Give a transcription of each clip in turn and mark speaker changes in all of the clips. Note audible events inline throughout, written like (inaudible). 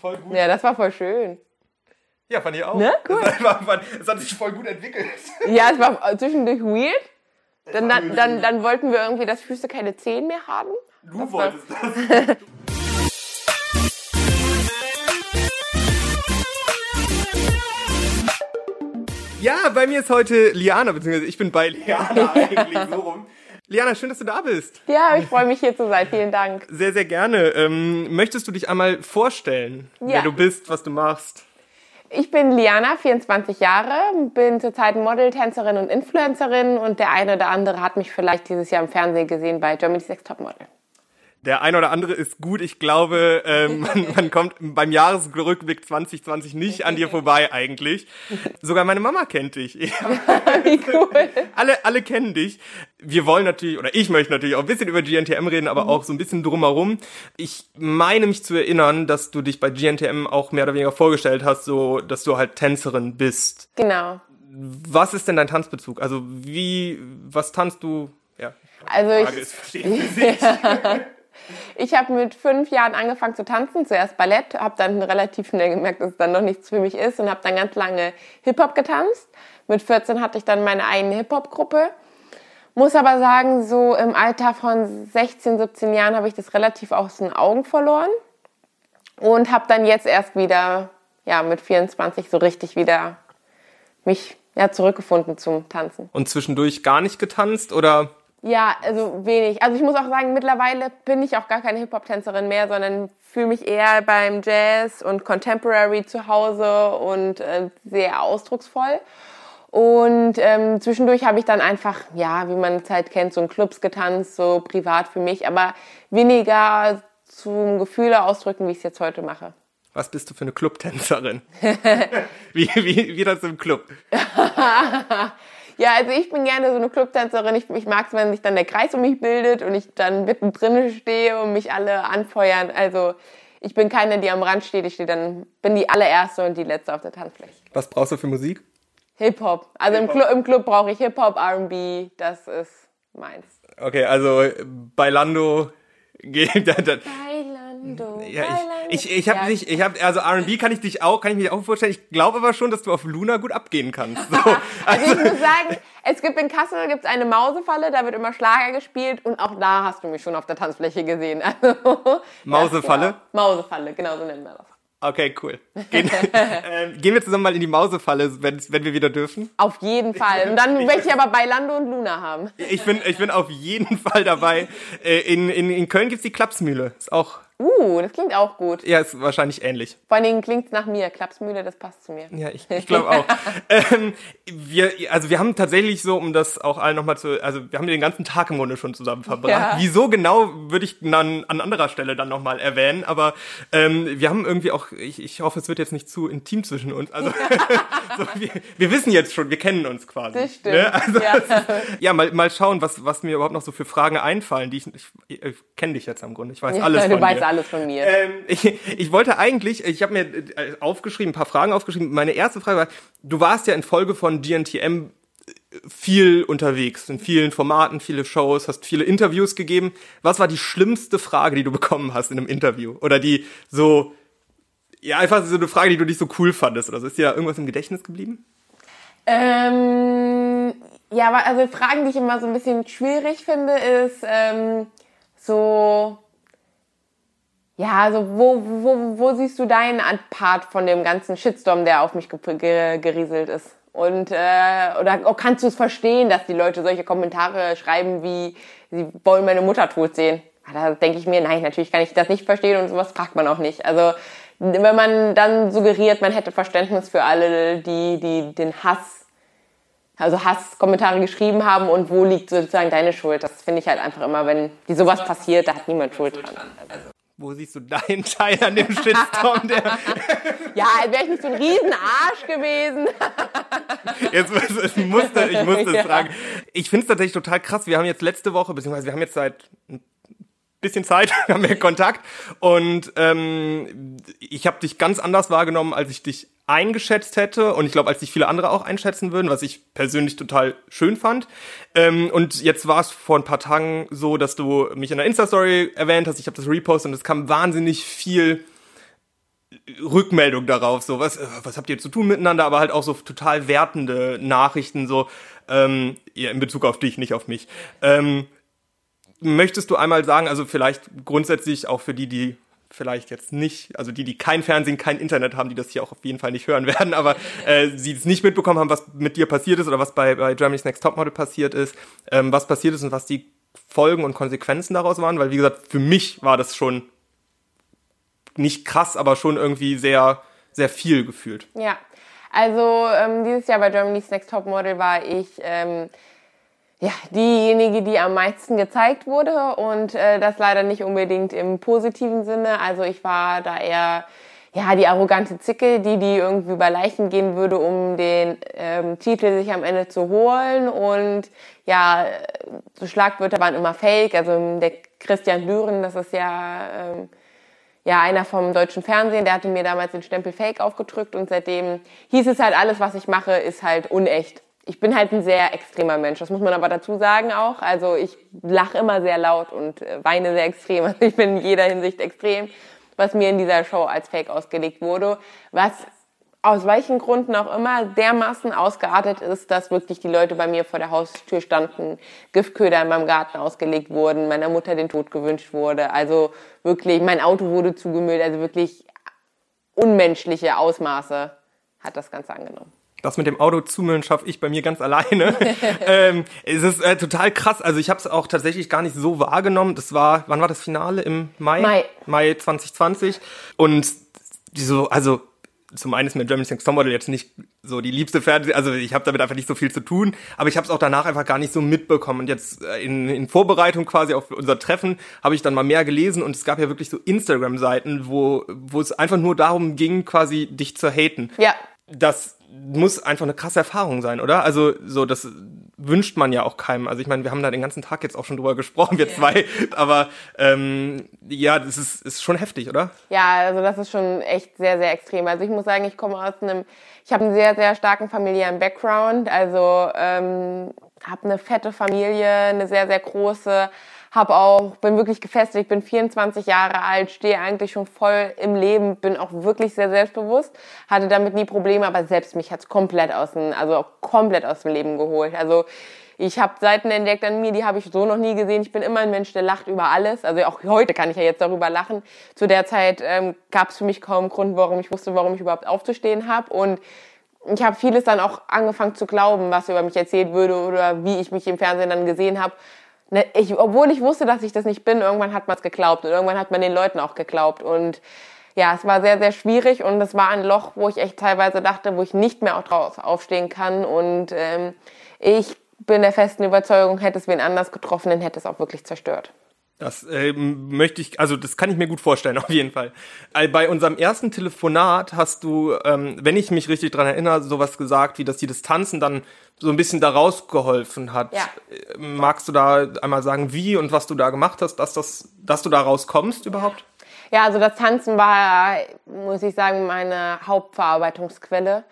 Speaker 1: voll gut.
Speaker 2: Ja, das war voll schön.
Speaker 1: Ja, fand ich auch.
Speaker 2: Ne? Cool.
Speaker 1: Es, war, war, es hat sich voll gut entwickelt.
Speaker 2: Ja, es war zwischendurch weird. Dann, dann, dann, dann wollten wir irgendwie, dass Füße keine Zehen mehr haben.
Speaker 1: Du wolltest das. (laughs) Ja, bei mir ist heute Liana, beziehungsweise ich bin bei Liana (laughs) eigentlich so rum. Liana, schön, dass du da bist.
Speaker 2: Ja, ich freue mich hier zu sein. Vielen Dank.
Speaker 1: Sehr, sehr gerne. Ähm, möchtest du dich einmal vorstellen,
Speaker 2: Ja.
Speaker 1: wer du bist, was du machst?
Speaker 2: Ich bin Liana, 24 Jahre, bin zurzeit Model, Tänzerin und Influencerin und der eine oder andere hat mich vielleicht dieses Jahr im Fernsehen gesehen bei Germany's Next Topmodel.
Speaker 1: Der eine oder andere ist gut. Ich glaube, ähm, (laughs) man, man kommt beim Jahresrückblick 2020 nicht an dir vorbei eigentlich. Sogar meine Mama kennt dich. (laughs)
Speaker 2: Wie cool.
Speaker 1: alle, alle kennen dich. Wir wollen natürlich, oder ich möchte natürlich auch ein bisschen über GNTM reden, aber auch so ein bisschen drumherum. Ich meine mich zu erinnern, dass du dich bei GNTM auch mehr oder weniger vorgestellt hast, so, dass du halt Tänzerin bist.
Speaker 2: Genau.
Speaker 1: Was ist denn dein Tanzbezug? Also wie, was tanzt du? Ja.
Speaker 2: Also
Speaker 1: Frage
Speaker 2: ich,
Speaker 1: ist verstehen für sich.
Speaker 2: Ich habe mit fünf Jahren angefangen zu tanzen, zuerst Ballett, habe dann relativ schnell gemerkt, dass es dann noch nichts für mich ist und habe dann ganz lange Hip-Hop getanzt. Mit 14 hatte ich dann meine eigene Hip-Hop-Gruppe. Muss aber sagen, so im Alter von 16, 17 Jahren habe ich das relativ aus den Augen verloren und habe dann jetzt erst wieder, ja, mit 24 so richtig wieder mich ja, zurückgefunden zum Tanzen.
Speaker 1: Und zwischendurch gar nicht getanzt oder?
Speaker 2: Ja, also wenig. Also ich muss auch sagen, mittlerweile bin ich auch gar keine Hip-Hop-Tänzerin mehr, sondern fühle mich eher beim Jazz und Contemporary zu Hause und äh, sehr ausdrucksvoll. Und ähm, zwischendurch habe ich dann einfach, ja, wie man es halt kennt, so in Clubs getanzt, so privat für mich, aber weniger zum Gefühle ausdrücken, wie ich es jetzt heute mache.
Speaker 1: Was bist du für eine Clubtänzerin? (laughs) wie, wie, wie das im Club? (laughs)
Speaker 2: Ja, also ich bin gerne so eine Clubtänzerin. Ich, ich mag es, wenn sich dann der Kreis um mich bildet und ich dann mittendrin stehe und mich alle anfeuern. Also ich bin keine, die am Rand steht. Ich stehe dann, bin die allererste und die letzte auf der Tanzfläche.
Speaker 1: Was brauchst du für Musik?
Speaker 2: Hip-Hop. Also im,
Speaker 1: Hip-Hop.
Speaker 2: Club, im Club brauche ich Hip-Hop, R&B. Das ist meins.
Speaker 1: Okay, also Bailando (laughs) geht da, da,
Speaker 2: Bailando,
Speaker 1: ja, ich, ich, ich habe
Speaker 2: Ja.
Speaker 1: dich, ich habe also R&B kann ich dich auch, kann ich mir auch vorstellen. Ich glaube aber schon, dass du auf Luna gut abgehen kannst. So, (laughs)
Speaker 2: Also ich muss sagen, es gibt in Kassel gibt's eine Mausefalle, da wird immer Schlager gespielt und auch da hast du mich schon auf der Tanzfläche gesehen. (laughs) Also,
Speaker 1: Mausefalle?
Speaker 2: Ja, genau. Mausefalle, genau so nennen wir das.
Speaker 1: okay, cool. Gehen, (laughs) ähm, gehen wir zusammen mal in die Mausefalle, wenn, wenn wir wieder dürfen.
Speaker 2: Auf jeden Fall. Und dann möchte ich aber Bailando und Luna haben.
Speaker 1: Ich bin, ich bin auf jeden Fall dabei. Äh, In, in, in Köln gibt's die Klapsmühle. Ist auch,
Speaker 2: Uh, das klingt auch gut.
Speaker 1: ja, ist wahrscheinlich ähnlich.
Speaker 2: Vor allen Dingen klingt's nach mir. Klapsmühle, das passt zu mir.
Speaker 1: Ja, ich, ich glaube auch. (laughs) ähm, wir, also wir haben tatsächlich so, um das auch allen nochmal zu, also wir haben den ganzen Tag im Grunde schon zusammen verbracht.
Speaker 2: Ja.
Speaker 1: Wieso genau, würde ich dann an anderer Stelle dann nochmal erwähnen, aber ähm, wir haben irgendwie auch, ich, ich hoffe, es wird jetzt nicht zu intim zwischen uns. Also (laughs) so, wir, wir wissen jetzt schon, wir kennen uns quasi.
Speaker 2: Das stimmt.
Speaker 1: Ne? Also,
Speaker 2: Ja.
Speaker 1: ist, (laughs) ja, mal, mal schauen, was, was mir überhaupt noch so für Fragen einfallen, die ich, ich, ich kenne dich jetzt am Grunde, ich weiß alles
Speaker 2: du
Speaker 1: von dir.
Speaker 2: Alles von mir.
Speaker 1: Ähm, ich, ich wollte eigentlich, ich habe mir äh, aufgeschrieben, ein paar Fragen aufgeschrieben. Meine erste Frage war, du warst ja in Folge von GNTM viel unterwegs, in vielen Formaten, viele Shows, hast viele Interviews gegeben. Was war die schlimmste Frage, die du bekommen hast in einem Interview? Oder die so, ja, einfach so eine Frage, die du nicht so cool fandest oder so. Ist dir da irgendwas im Gedächtnis geblieben?
Speaker 2: Ähm, ja, also Fragen, die ich immer so ein bisschen schwierig finde, ist ähm, so, ja, also wo, wo, wo siehst du deinen Part von dem ganzen Shitstorm, der auf mich ge ge gerieselt ist? Und äh, oder oh, kannst du es verstehen, dass die Leute solche Kommentare schreiben wie sie wollen meine Mutter tot sehen? Ah, Da denke ich mir, nein, natürlich kann ich das nicht verstehen und sowas fragt man auch nicht. Also wenn man dann suggeriert, man hätte Verständnis für alle, die, die den Hass also Hasskommentare geschrieben haben und wo liegt sozusagen deine Schuld. Das finde ich halt einfach immer, wenn die sowas passiert, da hat niemand Schuld dran.
Speaker 1: Wo siehst du deinen Teil an dem Shitstorm, der (laughs)
Speaker 2: Ja, wäre ich nicht so ein Riesenarsch gewesen. (laughs)
Speaker 1: Jetzt ich musste, ich musste
Speaker 2: Ja.
Speaker 1: es fragen. Ich finde es tatsächlich total krass. Wir haben jetzt letzte Woche, beziehungsweise wir haben jetzt seit ein bisschen Zeit, (laughs) wir haben ja Kontakt und ähm, ich habe dich ganz anders wahrgenommen, als ich dich eingeschätzt hätte und ich glaube, als dich viele andere auch einschätzen würden, was ich persönlich total schön fand. Ähm, und jetzt war es vor ein paar Tagen so, dass du mich in der Insta-Story erwähnt hast, ich habe das repostet und es kam wahnsinnig viel Rückmeldung darauf, so was, was habt ihr zu tun miteinander, aber halt auch so total wertende Nachrichten, so ähm, ja, in Bezug auf dich, nicht auf mich. Ähm, möchtest du einmal sagen, also vielleicht grundsätzlich auch für die, die vielleicht jetzt nicht, also die, die kein Fernsehen, kein Internet haben, die das hier auch auf jeden Fall nicht hören (laughs) werden, aber äh, sie es nicht mitbekommen haben, was mit dir passiert ist oder was bei, bei Germany's Next Topmodel passiert ist, ähm, was passiert ist und was die Folgen und Konsequenzen daraus waren, weil wie gesagt, für mich war das schon nicht krass, aber schon irgendwie sehr, sehr viel gefühlt.
Speaker 2: Ja, also ähm, dieses Jahr bei Germany's Next Topmodel war ich ähm, ja, diejenige, die am meisten gezeigt wurde und äh, das leider nicht unbedingt im positiven Sinne. Also ich war da eher ja die arrogante Zicke, die die irgendwie über Leichen gehen würde, um den ähm, Titel sich am Ende zu holen und ja, so Schlagwörter waren immer Fake. Also der Christian Düren, das ist ja ähm, ja, einer vom deutschen Fernsehen, der hatte mir damals den Stempel Fake aufgedrückt und seitdem hieß es halt, alles, was ich mache, ist halt unecht ich bin halt ein sehr extremer Mensch, das muss man aber dazu sagen auch. Also ich lache immer sehr laut und äh, weine sehr extrem. (laughs) Also ich bin in jeder Hinsicht extrem, was mir in dieser Show als Fake ausgelegt wurde, was aus welchen Gründen auch immer dermaßen ausgeartet ist, dass wirklich die Leute bei mir vor der Haustür standen, Giftköder in meinem Garten ausgelegt wurden, meiner Mutter den Tod gewünscht wurde. Also wirklich, mein Auto wurde zugemüllt, also wirklich unmenschliche Ausmaße hat das Ganze angenommen
Speaker 1: das mit dem Auto zumüllen schaffe ich bei mir ganz alleine. (laughs) ähm, es ist äh, total krass. Also ich habe es auch tatsächlich gar nicht so wahrgenommen. Das war, wann war das Finale? Im Mai?
Speaker 2: Mai.
Speaker 1: Mai 2020. Und die so, also zum einen ist mir Germany's Next Topmodel jetzt nicht so die liebste Fernseh, also ich habe damit einfach nicht so viel zu tun, aber ich habe es auch danach einfach gar nicht so mitbekommen. Und jetzt äh, in, in Vorbereitung quasi auf unser Treffen habe ich dann mal mehr gelesen und es gab ja wirklich so Instagram-Seiten, wo, wo es einfach nur darum ging, quasi dich zu haten.
Speaker 2: Ja.
Speaker 1: Das muss einfach eine krasse Erfahrung sein, oder? Also so, das wünscht man ja auch keinem. Also ich meine, wir haben da den ganzen Tag jetzt auch schon drüber gesprochen, wir yeah. zwei. Aber ähm, ja, das ist, ist schon heftig, oder?
Speaker 2: Ja, also das ist schon echt sehr, sehr extrem. Also ich muss sagen, ich komme aus einem, ich habe einen sehr, sehr starken familiären Background. Also ähm, habe eine fette Familie, eine sehr, sehr große habe auch, bin wirklich gefestigt, bin 24 Jahre alt, stehe eigentlich schon voll im Leben, bin auch wirklich sehr selbstbewusst, hatte damit nie Probleme, aber selbst mich hat's komplett aus dem, also komplett aus dem Leben geholt. Also ich habe Seiten entdeckt an mir, die habe ich so noch nie gesehen. Ich bin immer ein Mensch, der lacht über alles. Also auch heute kann ich ja jetzt darüber lachen. Zu der Zeit ähm, gab es für mich kaum Grund, warum ich wusste, warum ich überhaupt aufzustehen habe. Und ich habe vieles dann auch angefangen zu glauben, was über mich erzählt würde oder wie ich mich im Fernsehen dann gesehen habe. Ne, ich, obwohl ich wusste, dass ich das nicht bin, irgendwann hat man es geglaubt und irgendwann hat man den Leuten auch geglaubt und ja, es war sehr, sehr schwierig und es war ein Loch, wo ich echt teilweise dachte, wo ich nicht mehr auch draus aufstehen kann und ähm, ich bin der festen Überzeugung, hätte es wen anders getroffen, dann hätte es auch wirklich zerstört.
Speaker 1: Das ähm, möchte ich, also das kann ich mir gut vorstellen, (laughs) auf jeden Fall. Bei unserem ersten Telefonat hast du, ähm, wenn ich mich richtig dran erinnere, sowas gesagt, wie dass die Distanzen dann so ein bisschen da rausgeholfen hat.
Speaker 2: Ja.
Speaker 1: Äh, magst du da einmal sagen, wie und was du da gemacht hast, dass, das, dass du da rauskommst überhaupt?
Speaker 2: Ja, also das Tanzen war, muss ich sagen, meine Hauptverarbeitungsquelle.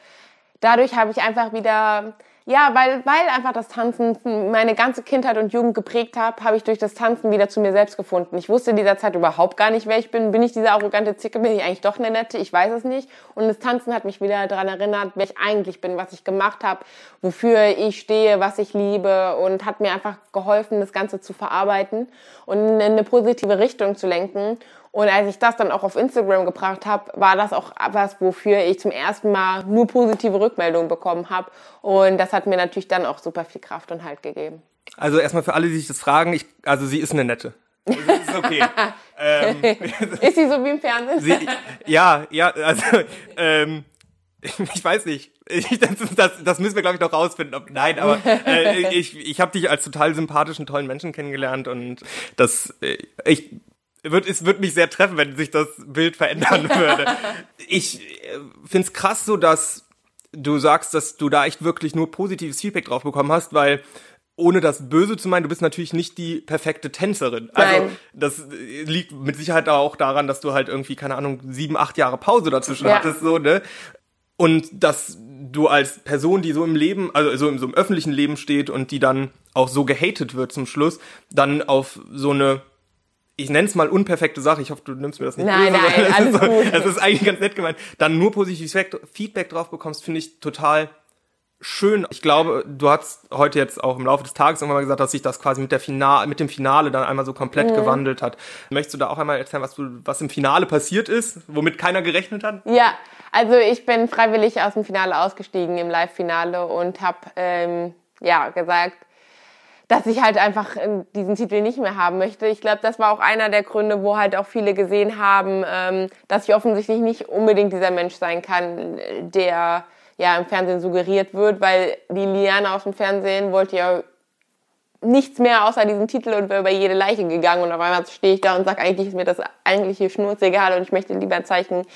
Speaker 2: Dadurch habe ich einfach wieder ja, weil, weil einfach das Tanzen meine ganze Kindheit und Jugend geprägt hat, habe ich durch das Tanzen wieder zu mir selbst gefunden. Ich wusste in dieser Zeit überhaupt gar nicht, wer ich bin. Bin ich diese arrogante Zicke? Bin ich eigentlich doch eine nette? Ich weiß es nicht. Und das Tanzen hat mich wieder daran erinnert, wer ich eigentlich bin, was ich gemacht habe, wofür ich stehe, was ich liebe und hat mir einfach geholfen, das Ganze zu verarbeiten und in eine positive Richtung zu lenken. Und als ich das dann auch auf Instagram gebracht habe, war das auch was, wofür ich zum ersten Mal nur positive Rückmeldungen bekommen habe. Und das hat mir natürlich dann auch super viel Kraft und Halt gegeben.
Speaker 1: Also erstmal für alle, die sich das fragen, ich, also sie ist eine nette. (laughs) Also das ist okay.
Speaker 2: ähm, (laughs) ist sie so wie im Fernsehen?
Speaker 1: Sie, ja, ja, also ähm, (laughs) ich weiß nicht. Ich, das, das, das müssen wir, glaube ich, noch rausfinden. Ob, nein, aber äh, ich, ich habe dich als total sympathischen, tollen Menschen kennengelernt und das, äh, ich wird, es wird mich sehr treffen, wenn sich das Bild verändern (laughs) würde. ich äh, find's krass so, dass du sagst, dass du da echt wirklich nur positives Feedback drauf bekommen hast, weil ohne das Böse zu meinen, du bist natürlich nicht die perfekte Tänzerin. Also
Speaker 2: Nein.
Speaker 1: das liegt mit Sicherheit auch daran, dass du halt irgendwie, keine Ahnung, sieben, acht Jahre Pause dazwischen
Speaker 2: ja.
Speaker 1: hattest, so, ne? Und dass du als Person, die so im Leben, also so im, so im öffentlichen Leben steht und die dann auch so gehatet wird zum Schluss, dann auf so eine ich nenne es mal unperfekte Sache, ich hoffe, du nimmst mir das nicht
Speaker 2: Nein,
Speaker 1: böse,
Speaker 2: nein,
Speaker 1: sondern
Speaker 2: alles
Speaker 1: es ist, so,
Speaker 2: gut.
Speaker 1: es ist eigentlich ganz nett gemeint, dann nur positives Feedback- drauf bekommst, finde ich total schön. Ich glaube, du hast heute jetzt auch im Laufe des Tages irgendwann mal gesagt, dass sich das quasi mit der Finale, mit dem Finale dann einmal so komplett gewandelt hat. Möchtest du da auch einmal erzählen, was du, was im Finale passiert ist, womit keiner gerechnet hat?
Speaker 2: Ja, also ich bin freiwillig aus dem Finale ausgestiegen im Live-Finale und habe ähm, ja gesagt, dass ich halt einfach äh, diesen Titel nicht mehr haben möchte. Ich glaube, das war auch einer der Gründe, wo halt auch viele gesehen haben, ähm, dass ich offensichtlich nicht unbedingt dieser Mensch sein kann, der ja im Fernsehen suggeriert wird, weil die Liane aus dem Fernsehen wollte ja nichts mehr außer diesen Titel und wäre über jede Leiche gegangen und auf einmal stehe ich da und sage, eigentlich ist mir das eigentliche Schnurzegal und ich möchte lieber ein Zeichen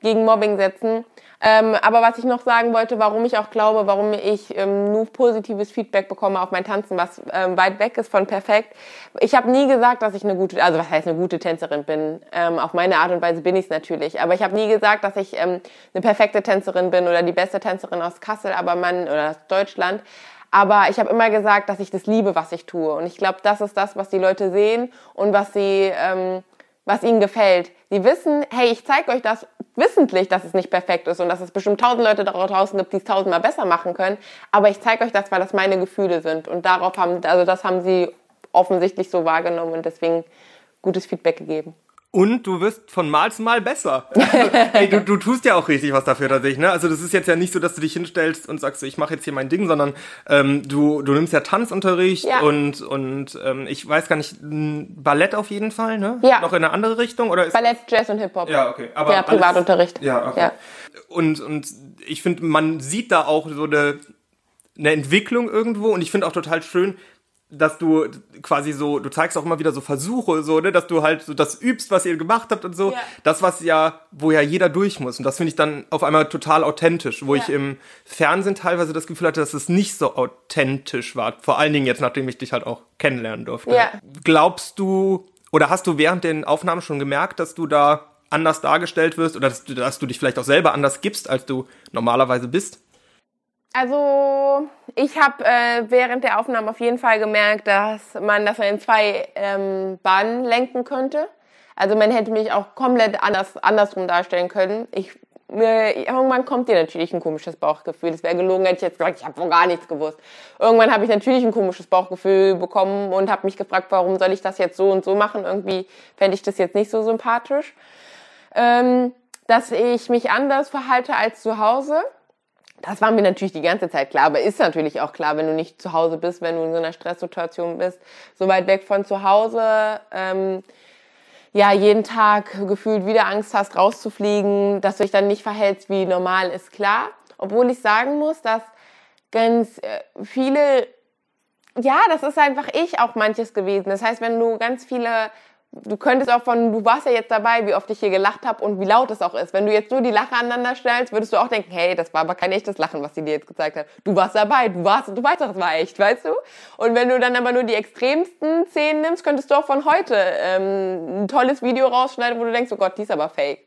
Speaker 2: gegen Mobbing setzen. Ähm, aber was ich noch sagen wollte, warum ich auch glaube, warum ich ähm, nur positives Feedback bekomme auf mein Tanzen, was ähm, weit weg ist von perfekt. Ich habe nie gesagt, dass ich eine gute, also was heißt eine gute Tänzerin bin. Ähm, auf meine Art und Weise bin ich es natürlich. Aber ich habe nie gesagt, dass ich ähm, eine perfekte Tänzerin bin oder die beste Tänzerin aus Kassel, aber man oder aus Deutschland. Aber ich habe immer gesagt, dass ich das liebe, was ich tue. Und ich glaube, das ist das, was die Leute sehen und was sie, ähm, was ihnen gefällt. Sie wissen, hey, ich zeige euch das wissentlich, dass es nicht perfekt ist und dass es bestimmt tausend Leute da draußen gibt, die es tausendmal besser machen können. Aber ich zeige euch das, weil das meine Gefühle sind. Und darauf haben, also das haben sie offensichtlich so wahrgenommen und deswegen gutes Feedback gegeben.
Speaker 1: Und du wirst von Mal zu Mal besser. Also, (laughs) ey, du, du tust ja auch richtig was dafür tatsächlich. Ne? Also das ist jetzt ja nicht so, dass du dich hinstellst und sagst, so, ich mache jetzt hier mein Ding, sondern ähm, du, du nimmst ja Tanzunterricht
Speaker 2: Ja.
Speaker 1: und, und ähm, ich weiß gar nicht, Ballett auf jeden Fall, ne?
Speaker 2: Ja.
Speaker 1: Noch in eine andere Richtung? Oder ist
Speaker 2: Ballett, Jazz und Hip-Hop.
Speaker 1: Ja, okay. Aber
Speaker 2: ja,
Speaker 1: alles-
Speaker 2: Privatunterricht.
Speaker 1: Ja, okay.
Speaker 2: Ja.
Speaker 1: Und, und ich finde, man sieht da auch so eine, eine Entwicklung irgendwo und ich finde auch total schön, dass du quasi so, du zeigst auch immer wieder so Versuche, so, ne, dass du halt so das übst, was ihr gemacht habt und so.
Speaker 2: Ja.
Speaker 1: Das, was ja, wo ja jeder durch muss. Und das finde ich dann auf einmal total authentisch, wo ich
Speaker 2: Ja.
Speaker 1: im Fernsehen teilweise das Gefühl hatte, dass es nicht so authentisch war. Vor allen Dingen jetzt, nachdem ich dich halt auch kennenlernen durfte.
Speaker 2: Ja.
Speaker 1: Glaubst du, oder hast du während den Aufnahmen schon gemerkt, dass du da anders dargestellt wirst oder dass du, dass du dich vielleicht auch selber anders gibst, als du normalerweise bist?
Speaker 2: Also ich habe äh, während der Aufnahme auf jeden Fall gemerkt, dass man das in zwei ähm, Bahnen lenken könnte. Also man hätte mich auch komplett anders andersrum darstellen können. Ich mir, irgendwann kommt dir natürlich ein komisches Bauchgefühl. Es wäre gelogen, hätte ich jetzt gesagt, ich habe von gar nichts gewusst. Irgendwann habe ich natürlich ein komisches Bauchgefühl bekommen und habe mich gefragt, warum soll ich das jetzt so und so machen? Irgendwie fände ich das jetzt nicht so sympathisch. Ähm, dass ich mich anders verhalte als zu Hause. Das war mir natürlich die ganze Zeit klar, aber ist natürlich auch klar, wenn du nicht zu Hause bist, wenn du in so einer Stresssituation bist, so weit weg von zu Hause, ähm, ja, jeden Tag gefühlt wieder Angst hast, rauszufliegen, dass du dich dann nicht verhältst wie normal, ist klar. Obwohl ich sagen muss, dass ganz äh, viele, ja, das ist einfach ich auch manches gewesen. Das heißt, wenn du ganz viele du könntest auch von, du warst ja jetzt dabei, wie oft ich hier gelacht habe und wie laut es auch ist. Wenn du jetzt nur die Lache aneinander stellst, würdest du auch denken, hey, das war aber kein echtes Lachen, was sie dir jetzt gezeigt hat. Du warst dabei, du warst, du weißt doch, es war echt, weißt du? Und wenn du dann aber nur die extremsten Szenen nimmst, könntest du auch von heute ähm, ein tolles Video rausschneiden, wo du denkst, oh Gott, die ist aber fake.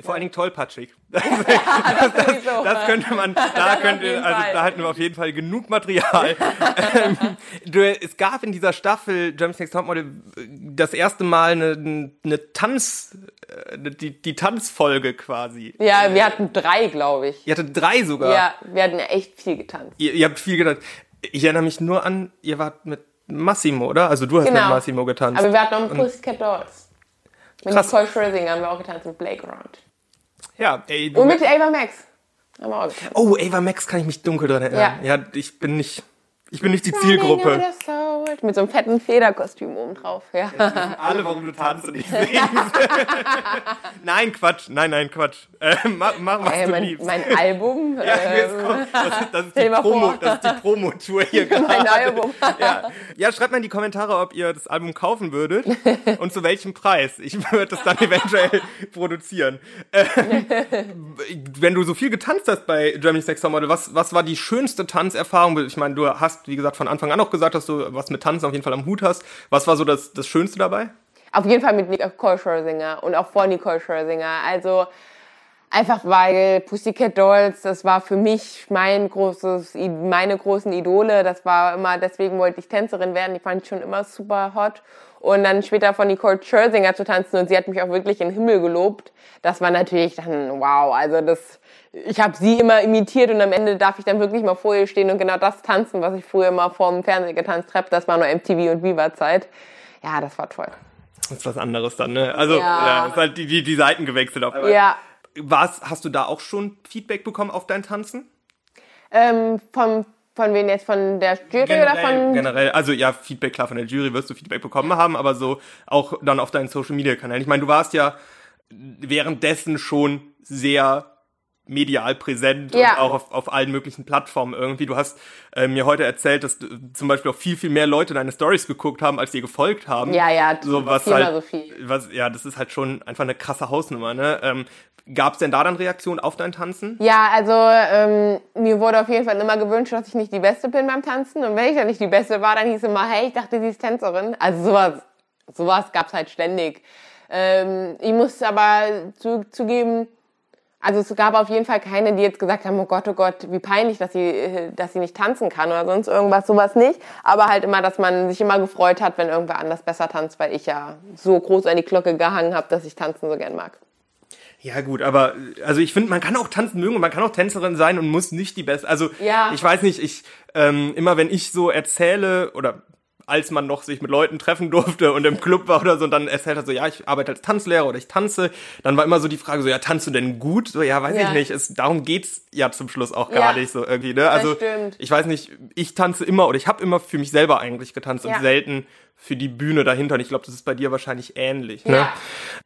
Speaker 1: Vor allen Dingen tollpatschig. (laughs)
Speaker 2: das, sowieso.
Speaker 1: Das könnte man, da
Speaker 2: Das
Speaker 1: könnte, also
Speaker 2: Fall.
Speaker 1: da hätten wir auf jeden Fall genug Material. (laughs) ähm, du, es gab in dieser Staffel Germany's Next Topmodel das erste Mal eine, eine Tanz, äh, die, die Tanzfolge quasi.
Speaker 2: Ja, wir hatten drei, glaube ich.
Speaker 1: Ihr hattet drei sogar.
Speaker 2: Ja, wir hatten echt viel getanzt.
Speaker 1: Ihr, ihr habt viel getanzt. Ich erinnere mich nur an, ihr wart mit Massimo, oder? Also du hast mit
Speaker 2: Genau.
Speaker 1: Massimo getanzt.
Speaker 2: Aber wir hatten noch Pussycat Dolls. Mit
Speaker 1: Krass.
Speaker 2: Nicole Scherzinger haben wir auch getanzt im Playground.
Speaker 1: ja, ey,
Speaker 2: Und mit Ava Max haben wir auch getanzt.
Speaker 1: Oh, Ava Max kann ich mich dunkel dran erinnern. Ja, ich bin nicht, ich bin nicht die Zielgruppe.
Speaker 2: Mit so einem fetten Federkostüm oben drauf. Ja.
Speaker 1: Alle, warum du tanzt und ich singst. nein, Quatsch. Nein, nein, Quatsch. Äh, mach, mach was du
Speaker 2: mein,
Speaker 1: liebst.
Speaker 2: mein Album.
Speaker 1: ja, jetzt
Speaker 2: ähm,
Speaker 1: komm, das, ist, das, ist die Promo,
Speaker 2: vor.
Speaker 1: das ist die Promo-Tour hier (laughs) gerade.
Speaker 2: mein Album.
Speaker 1: Ja. ja, schreibt mal in die Kommentare, ob ihr das Album kaufen würdet (laughs) und zu welchem Preis. Ich würde das dann eventuell produzieren. Ähm, wenn du so viel getanzt hast bei Germany's Next Topmodel, was, was war die schönste Tanzerfahrung? Ich meine, du hast, wie gesagt, von Anfang an auch gesagt, dass du was mit Tanzen auf jeden Fall am Hut hast. Was war so das, das Schönste dabei?
Speaker 2: Auf jeden Fall mit Nicole Scherzinger und auch vor Nicole Scherzinger. Also einfach weil Pussycat Dolls, das war für mich mein großes, meine großen Idole. Das war immer, deswegen wollte ich Tänzerin werden. Die fand ich schon immer super hot. und dann später von Nicole Scherzinger zu tanzen und sie hat mich auch wirklich in den Himmel gelobt. Das war natürlich dann wow, also das ich habe sie immer imitiert und am Ende darf ich dann wirklich mal vor ihr stehen und genau das tanzen, was ich früher mal vorm Fernseher getanzt habe. Das war nur MTV und Viva Zeit. Ja, das war toll.
Speaker 1: Das ist was anderes dann, ne? Also,
Speaker 2: Ja.
Speaker 1: ja, ist halt die, die, die Seiten gewechselt auf.
Speaker 2: Ja,
Speaker 1: Was, hast du da auch schon Feedback bekommen auf dein Tanzen?
Speaker 2: ähm, von, von wen jetzt? Von der Jury oder von...
Speaker 1: generell, also ja, Feedback, klar, von der Jury wirst du Feedback bekommen haben, aber so auch dann auf deinen Social Media Kanälen. Ich meine, du warst ja währenddessen schon sehr medial präsent
Speaker 2: Ja.
Speaker 1: und auch auf, auf allen möglichen Plattformen irgendwie. Du hast äh, mir heute erzählt, dass du, zum Beispiel auch viel, viel mehr Leute deine Stories geguckt haben, als dir gefolgt haben.
Speaker 2: Ja, ja,
Speaker 1: so was halt,
Speaker 2: so viel.
Speaker 1: Was, ja, das ist halt schon einfach eine krasse Hausnummer, ne? Ähm, Gab es denn da dann Reaktionen auf dein Tanzen?
Speaker 2: Ja, also ähm, mir wurde auf jeden Fall immer gewünscht, dass ich nicht die Beste bin beim Tanzen. Und wenn ich dann nicht die Beste war, dann hieß es immer, hey, ich dachte, sie ist Tänzerin. Also sowas, sowas gab's halt ständig. Ähm, ich muss aber zu, zugeben, also es gab auf jeden Fall keine, die jetzt gesagt haben, oh Gott, oh Gott, wie peinlich, dass sie, äh, dass sie nicht tanzen kann oder sonst irgendwas, sowas nicht. Aber halt immer, dass man sich immer gefreut hat, wenn irgendwer anders besser tanzt, weil ich ja so groß an die Glocke gehangen habe, dass ich tanzen so gern mag.
Speaker 1: Ja gut, aber also ich finde, man kann auch tanzen mögen und man kann auch Tänzerin sein und muss nicht die beste. Also
Speaker 2: Ja.
Speaker 1: ich weiß nicht, ich ähm, immer wenn ich so erzähle oder als man noch sich mit Leuten treffen durfte und im Club war oder so und dann erzählt hat so, ja, ich arbeite als Tanzlehrer oder ich tanze, dann war immer so die Frage so, ja, tanzt du denn gut? So, ja, weiß
Speaker 2: Ja.
Speaker 1: ich nicht. Es, darum geht's ja zum Schluss auch gar
Speaker 2: Ja.
Speaker 1: nicht so irgendwie, ne? Also ich weiß nicht, ich tanze immer oder ich habe immer für mich selber eigentlich getanzt
Speaker 2: Ja.
Speaker 1: und selten für die Bühne dahinter. Und ich glaube, das ist bei dir wahrscheinlich ähnlich. Ne?
Speaker 2: Ja.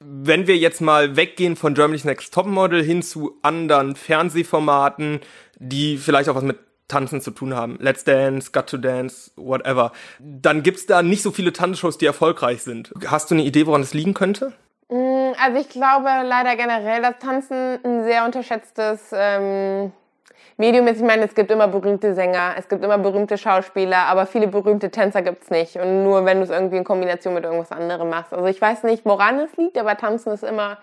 Speaker 1: Wenn wir jetzt mal weggehen von Germany's Next Topmodel hin zu anderen Fernsehformaten, die vielleicht auch was mit Tanzen zu tun haben, Let's Dance, Got to Dance, whatever, dann gibt's da nicht so viele Tanzshows, die erfolgreich sind. Hast du eine Idee, woran das liegen könnte?
Speaker 2: Also ich glaube leider generell, dass Tanzen ein sehr unterschätztes ähm, Medium ist. Ich meine, es gibt immer berühmte Sänger, es gibt immer berühmte Schauspieler, aber viele berühmte Tänzer gibt's nicht. Und nur wenn du es irgendwie in Kombination mit irgendwas anderem machst. Also ich weiß nicht, woran es liegt, aber Tanzen ist immer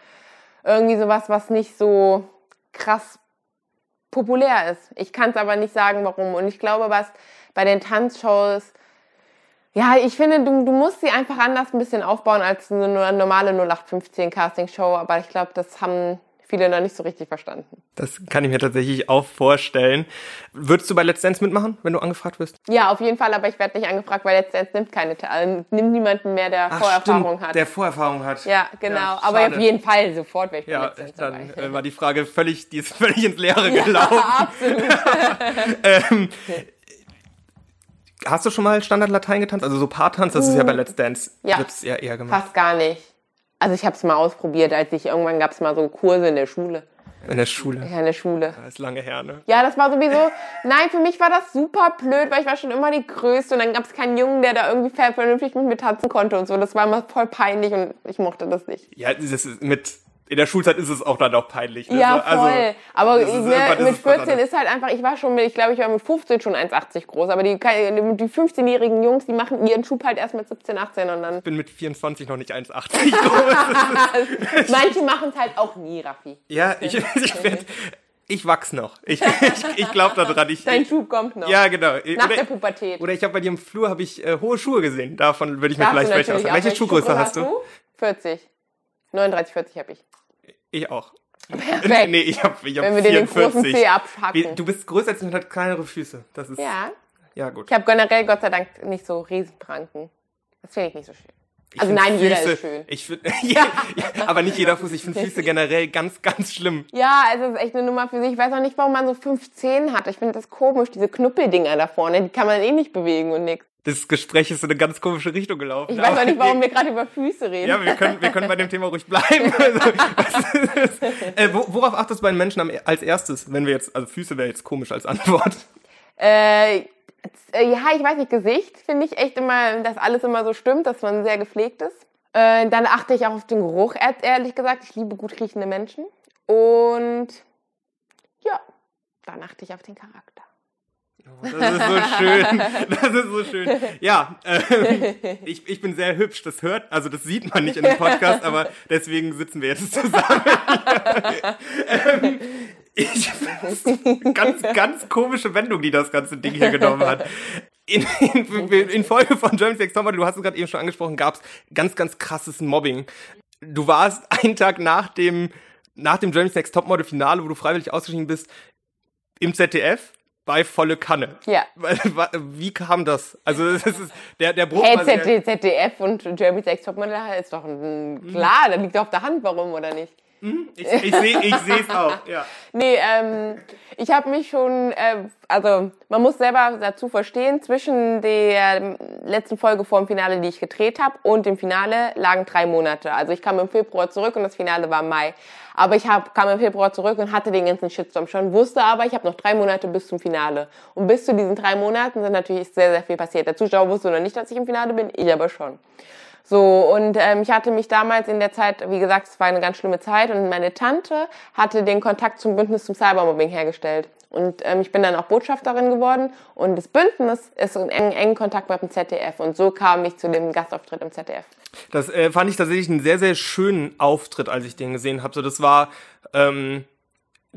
Speaker 2: irgendwie sowas, was nicht so krass populär ist. Ich kann es aber nicht sagen, warum. Und ich glaube, was bei den Tanzshows ja, ich finde, du, du musst sie einfach anders ein bisschen aufbauen als eine normale 0815 Castingshow, aber ich glaube, das haben viele noch nicht so richtig verstanden.
Speaker 1: Das kann ich mir tatsächlich auch vorstellen. Würdest du bei Let's Dance mitmachen, wenn du angefragt wirst?
Speaker 2: Ja, auf jeden Fall, aber ich werde nicht angefragt, weil Let's Dance nimmt keine, äh, nimmt niemanden mehr, der Vorerfahrung hat.
Speaker 1: Der Vorerfahrung hat.
Speaker 2: ja, genau.
Speaker 1: Ja,
Speaker 2: aber auf jeden Fall sofort wäre ich bei
Speaker 1: Ja,
Speaker 2: Let's Dance
Speaker 1: dann
Speaker 2: dabei.
Speaker 1: äh, war die Frage völlig, die ist (laughs) völlig ins Leere gelaufen.
Speaker 2: Absolut. (laughs)
Speaker 1: ähm, hast du schon mal Standard Latein getanzt? Also so Paartanz, das ist ja bei Let's Dance,
Speaker 2: Ja.
Speaker 1: wird's ja eher gemacht.
Speaker 2: Fast gar nicht. Also ich habe es mal ausprobiert, als ich irgendwann gab es mal so Kurse in der Schule.
Speaker 1: In der Schule.
Speaker 2: Ja, in der Schule.
Speaker 1: Das ist lange her, ne?
Speaker 2: Ja, das war sowieso. Nein, für mich war das super blöd, weil ich war schon immer die Größte und dann gab es keinen Jungen, der da irgendwie vernünftig mit mir tanzen konnte und so. Das war immer voll peinlich und ich mochte das nicht.
Speaker 1: Ja, das ist mit, in der Schulzeit ist es auch dann auch peinlich. Ne?
Speaker 2: Ja,
Speaker 1: So, also,
Speaker 2: voll. aber
Speaker 1: das ist
Speaker 2: ne, mit
Speaker 1: es was
Speaker 2: 14
Speaker 1: anderes.
Speaker 2: ist halt einfach, ich war schon mit, ich glaube, ich war mit 15 schon 1,80 groß, aber die, die 15-jährigen Jungs, die machen ihren Schub halt erst mit 17, 18 und dann.
Speaker 1: Ich bin mit 24 noch nicht 1,80 (laughs) groß. (laughs)
Speaker 2: Manche machen es halt auch nie, Raffi.
Speaker 1: ja, ich, (laughs) ich, werd, ich wachs noch. Ich, ich, ich glaube daran. Ich,
Speaker 2: Dein Schub kommt noch.
Speaker 1: ja, genau.
Speaker 2: Nach
Speaker 1: oder,
Speaker 2: der Pubertät.
Speaker 1: oder ich habe bei dir im Flur habe ich äh, hohe Schuhe gesehen. Davon würde ich mir
Speaker 2: Darfst
Speaker 1: vielleicht welche
Speaker 2: auch.
Speaker 1: Welche Schuhgröße hast du?
Speaker 2: 40. 39, 40 habe ich.
Speaker 1: Ich auch.
Speaker 2: Perfekt. (laughs)
Speaker 1: Nee, ich habe ich hab
Speaker 2: Wenn wir den
Speaker 1: 44.
Speaker 2: großen Zeh abhacken.
Speaker 1: Du bist größer als ich und hat kleinere Füße. Das ist ja,
Speaker 2: Ja.
Speaker 1: gut.
Speaker 2: Ich habe generell Gott sei Dank nicht so Riesenpranken. Das finde ich nicht so schön.
Speaker 1: Ich
Speaker 2: also nein, jeder
Speaker 1: Füße-
Speaker 2: ist schön.
Speaker 1: Ich find, (laughs) ja, ja, aber nicht jeder (laughs) Fuß. Ich finde Füße generell ganz, ganz schlimm.
Speaker 2: Ja, es ist echt eine Nummer für sich. Ich weiß auch nicht, warum man so 15 hat. Ich finde das komisch, diese Knuppeldinger da vorne. Die kann man eh nicht bewegen und nix.
Speaker 1: Das Gespräch ist in eine ganz komische Richtung gelaufen.
Speaker 2: Ich weiß auch nicht, warum wir gerade über Füße reden.
Speaker 1: Ja, wir können, wir können bei dem Thema ruhig bleiben. (laughs) Also, ist, äh, wo- worauf achtest du bei den Menschen am, als erstes, wenn wir jetzt, also Füße wäre jetzt komisch als Antwort.
Speaker 2: Äh, äh, ja, ich weiß nicht, Gesicht finde ich echt immer, dass alles immer so stimmt, dass man sehr gepflegt ist. Äh, dann achte ich auch auf den Geruch, ehr- ehrlich gesagt. Ich liebe gut riechende Menschen. Und ja, dann achte ich auf den Charakter.
Speaker 1: Das ist so schön. Das ist so schön. Ja, ähm, ich, ich bin sehr hübsch. Das hört, also das sieht man nicht in dem Podcast, aber deswegen sitzen wir jetzt zusammen. ähm, ich, ganz, ganz komische Wendung, die das ganze Ding hier genommen hat. in, in, in Folge von Germany's Next Topmodel, du hast es gerade eben schon angesprochen, gab es ganz, ganz krasses Mobbing. Du warst einen Tag nach dem, nach dem Germany's Next Topmodel Finale, wo du freiwillig ausgeschieden bist, im ZDF bei volle Kanne.
Speaker 2: Ja.
Speaker 1: Wie kam das? Also das ist der der Bruch.
Speaker 2: Hey, ZD, ZDF und Germany's Next Topmodel ist doch ein, klar, da liegt auf der Hand, warum oder nicht?
Speaker 1: Mhm. Ich, ich sehe ich es auch, (laughs) ja.
Speaker 2: Nee, ähm, ich habe mich schon, äh, also man muss selber dazu verstehen, zwischen der letzten Folge vor dem Finale, die ich gedreht habe, und dem Finale lagen drei Monate. Also ich kam im Februar zurück und das Finale war im Mai. Aber ich hab, kam im Februar zurück und hatte den ganzen Shitstorm schon, wusste aber, ich habe noch drei Monate bis zum Finale. Und bis zu diesen drei Monaten sind natürlich sehr, sehr viel passiert. Der Zuschauer wusste noch nicht, dass ich im Finale bin, ich aber schon. So, und ähm, ich hatte mich damals in der Zeit, wie gesagt, es war eine ganz schlimme Zeit und meine Tante hatte den Kontakt zum Bündnis zum Cybermobbing hergestellt. Und ähm, ich bin dann auch Botschafterin geworden und das Bündnis ist in engen, engen Kontakt mit dem ZDF und so kam ich zu dem Gastauftritt im ZDF.
Speaker 1: Das äh, fand ich tatsächlich einen sehr, sehr schönen Auftritt, als ich den gesehen habe. So, das war ähm,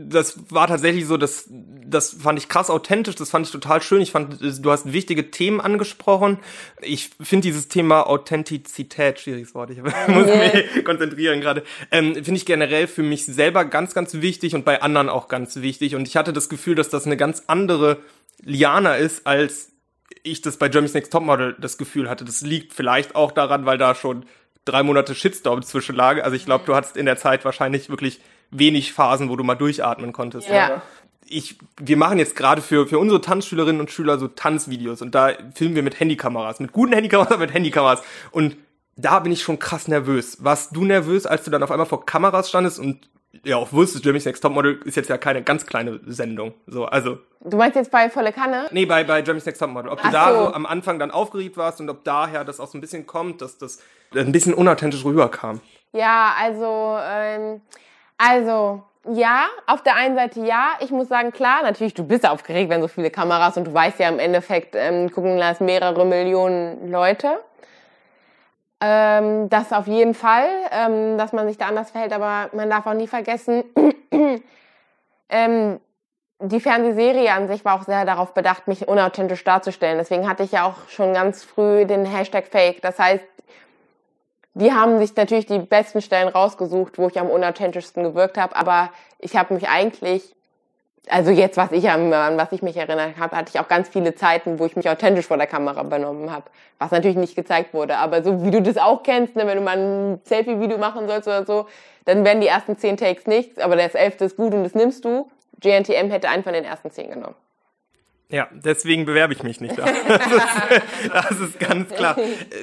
Speaker 1: das war tatsächlich so, das, das fand ich krass authentisch, das fand ich total schön. Ich fand, du hast wichtige Themen angesprochen. Ich finde dieses Thema Authentizität, schwieriges Wort, ich (laughs) muss mich konzentrieren gerade, ähm, finde ich generell für mich selber ganz, ganz wichtig und bei anderen auch ganz wichtig. Und ich hatte das Gefühl, dass das eine ganz andere Liana ist, als ich das bei Germany's Next Topmodel das Gefühl hatte. Das liegt vielleicht auch daran, weil da schon drei Monate Shitstorm zwischenlage. Also ich glaube, du hattest in der Zeit wahrscheinlich wirklich wenig Phasen, wo du mal durchatmen konntest.
Speaker 2: Ja.
Speaker 1: Ich, wir machen jetzt gerade für, für unsere Tanzschülerinnen und Schüler so Tanzvideos und da filmen wir mit Handykameras, mit guten Handykameras, (laughs) aber mit Handykameras. Und da bin ich schon krass nervös. Warst du nervös, als du dann auf einmal vor Kameras standest und ja auch wusstest, Jimmy's Next Topmodel ist jetzt ja keine ganz kleine Sendung. So, also.
Speaker 2: Du meinst jetzt bei Volle Kanne?
Speaker 1: Nee, bei, bei Jimmy's Next Topmodel. Ob du Ach da so. so am Anfang dann aufgeregt warst und ob daher das auch so ein bisschen kommt, dass das ein bisschen unauthentisch rüberkam.
Speaker 2: Ja, also, ähm, also, ja, auf der einen Seite ja. Ich muss sagen, klar, natürlich, du bist aufgeregt, wenn so viele Kameras und du weißt ja im Endeffekt, ähm, gucken das mehrere Millionen Leute. Ähm, das auf jeden Fall, ähm, dass man sich da anders verhält, aber man darf auch nie vergessen, (clears throat) ähm, die Fernsehserie an sich war auch sehr darauf bedacht, mich unauthentisch darzustellen. Deswegen hatte ich ja auch schon ganz früh den Hashtag Fake. Das heißt, die haben sich natürlich die besten Stellen rausgesucht, wo ich am unauthentischsten gewirkt habe, aber ich habe mich eigentlich, also jetzt, was ich an, was ich mich erinnert habe, hatte ich auch ganz viele Zeiten, wo ich mich authentisch vor der Kamera benommen habe, was natürlich nicht gezeigt wurde, aber so wie du das auch kennst, ne, wenn du mal ein Selfie-Video machen sollst oder so, dann werden die ersten zehn Takes nichts, aber das elfte ist gut und das nimmst du. GNTM hätte einen von den ersten zehn genommen.
Speaker 1: Ja, deswegen bewerbe ich mich nicht da. (laughs) Das ist, das ist ganz klar.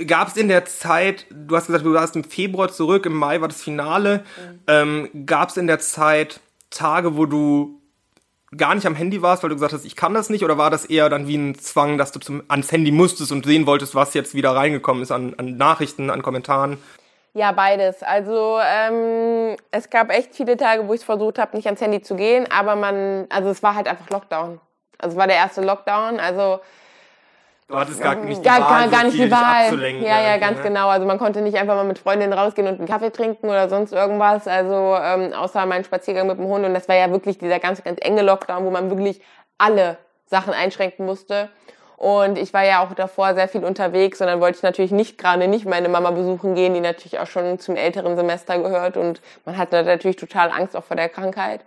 Speaker 1: Gab es in der Zeit, du hast gesagt, du warst im Februar zurück, im Mai war das Finale. Mhm. Ähm, Gab es in der Zeit Tage, wo du gar nicht am Handy warst, weil du gesagt hast, ich kann das nicht, oder war das eher dann wie ein Zwang, dass du zum, ans Handy musstest und sehen wolltest, was jetzt wieder reingekommen ist an, an Nachrichten, an Kommentaren?
Speaker 2: Ja, beides. Also ähm, es gab echt viele Tage, wo ich versucht habe, nicht ans Handy zu gehen, aber man, also es war halt einfach Lockdown. Also es war der erste Lockdown, also
Speaker 1: Du hattest gar nicht die
Speaker 2: gar,
Speaker 1: Wahl,
Speaker 2: gar, gar nicht die Wahl. Ja, ja, ganz
Speaker 1: ne?
Speaker 2: genau. Also man konnte nicht einfach mal mit Freundinnen rausgehen und einen Kaffee trinken oder sonst irgendwas. Also ähm, außer meinen Spaziergang mit dem Hund. Und das war ja wirklich dieser ganz, ganz enge Lockdown, wo man wirklich alle Sachen einschränken musste. Und ich war ja auch davor sehr viel unterwegs und dann wollte ich natürlich nicht gerade nicht meine Mama besuchen gehen, die natürlich auch schon zum älteren Semester gehört und man hatte natürlich total Angst auch vor der Krankheit.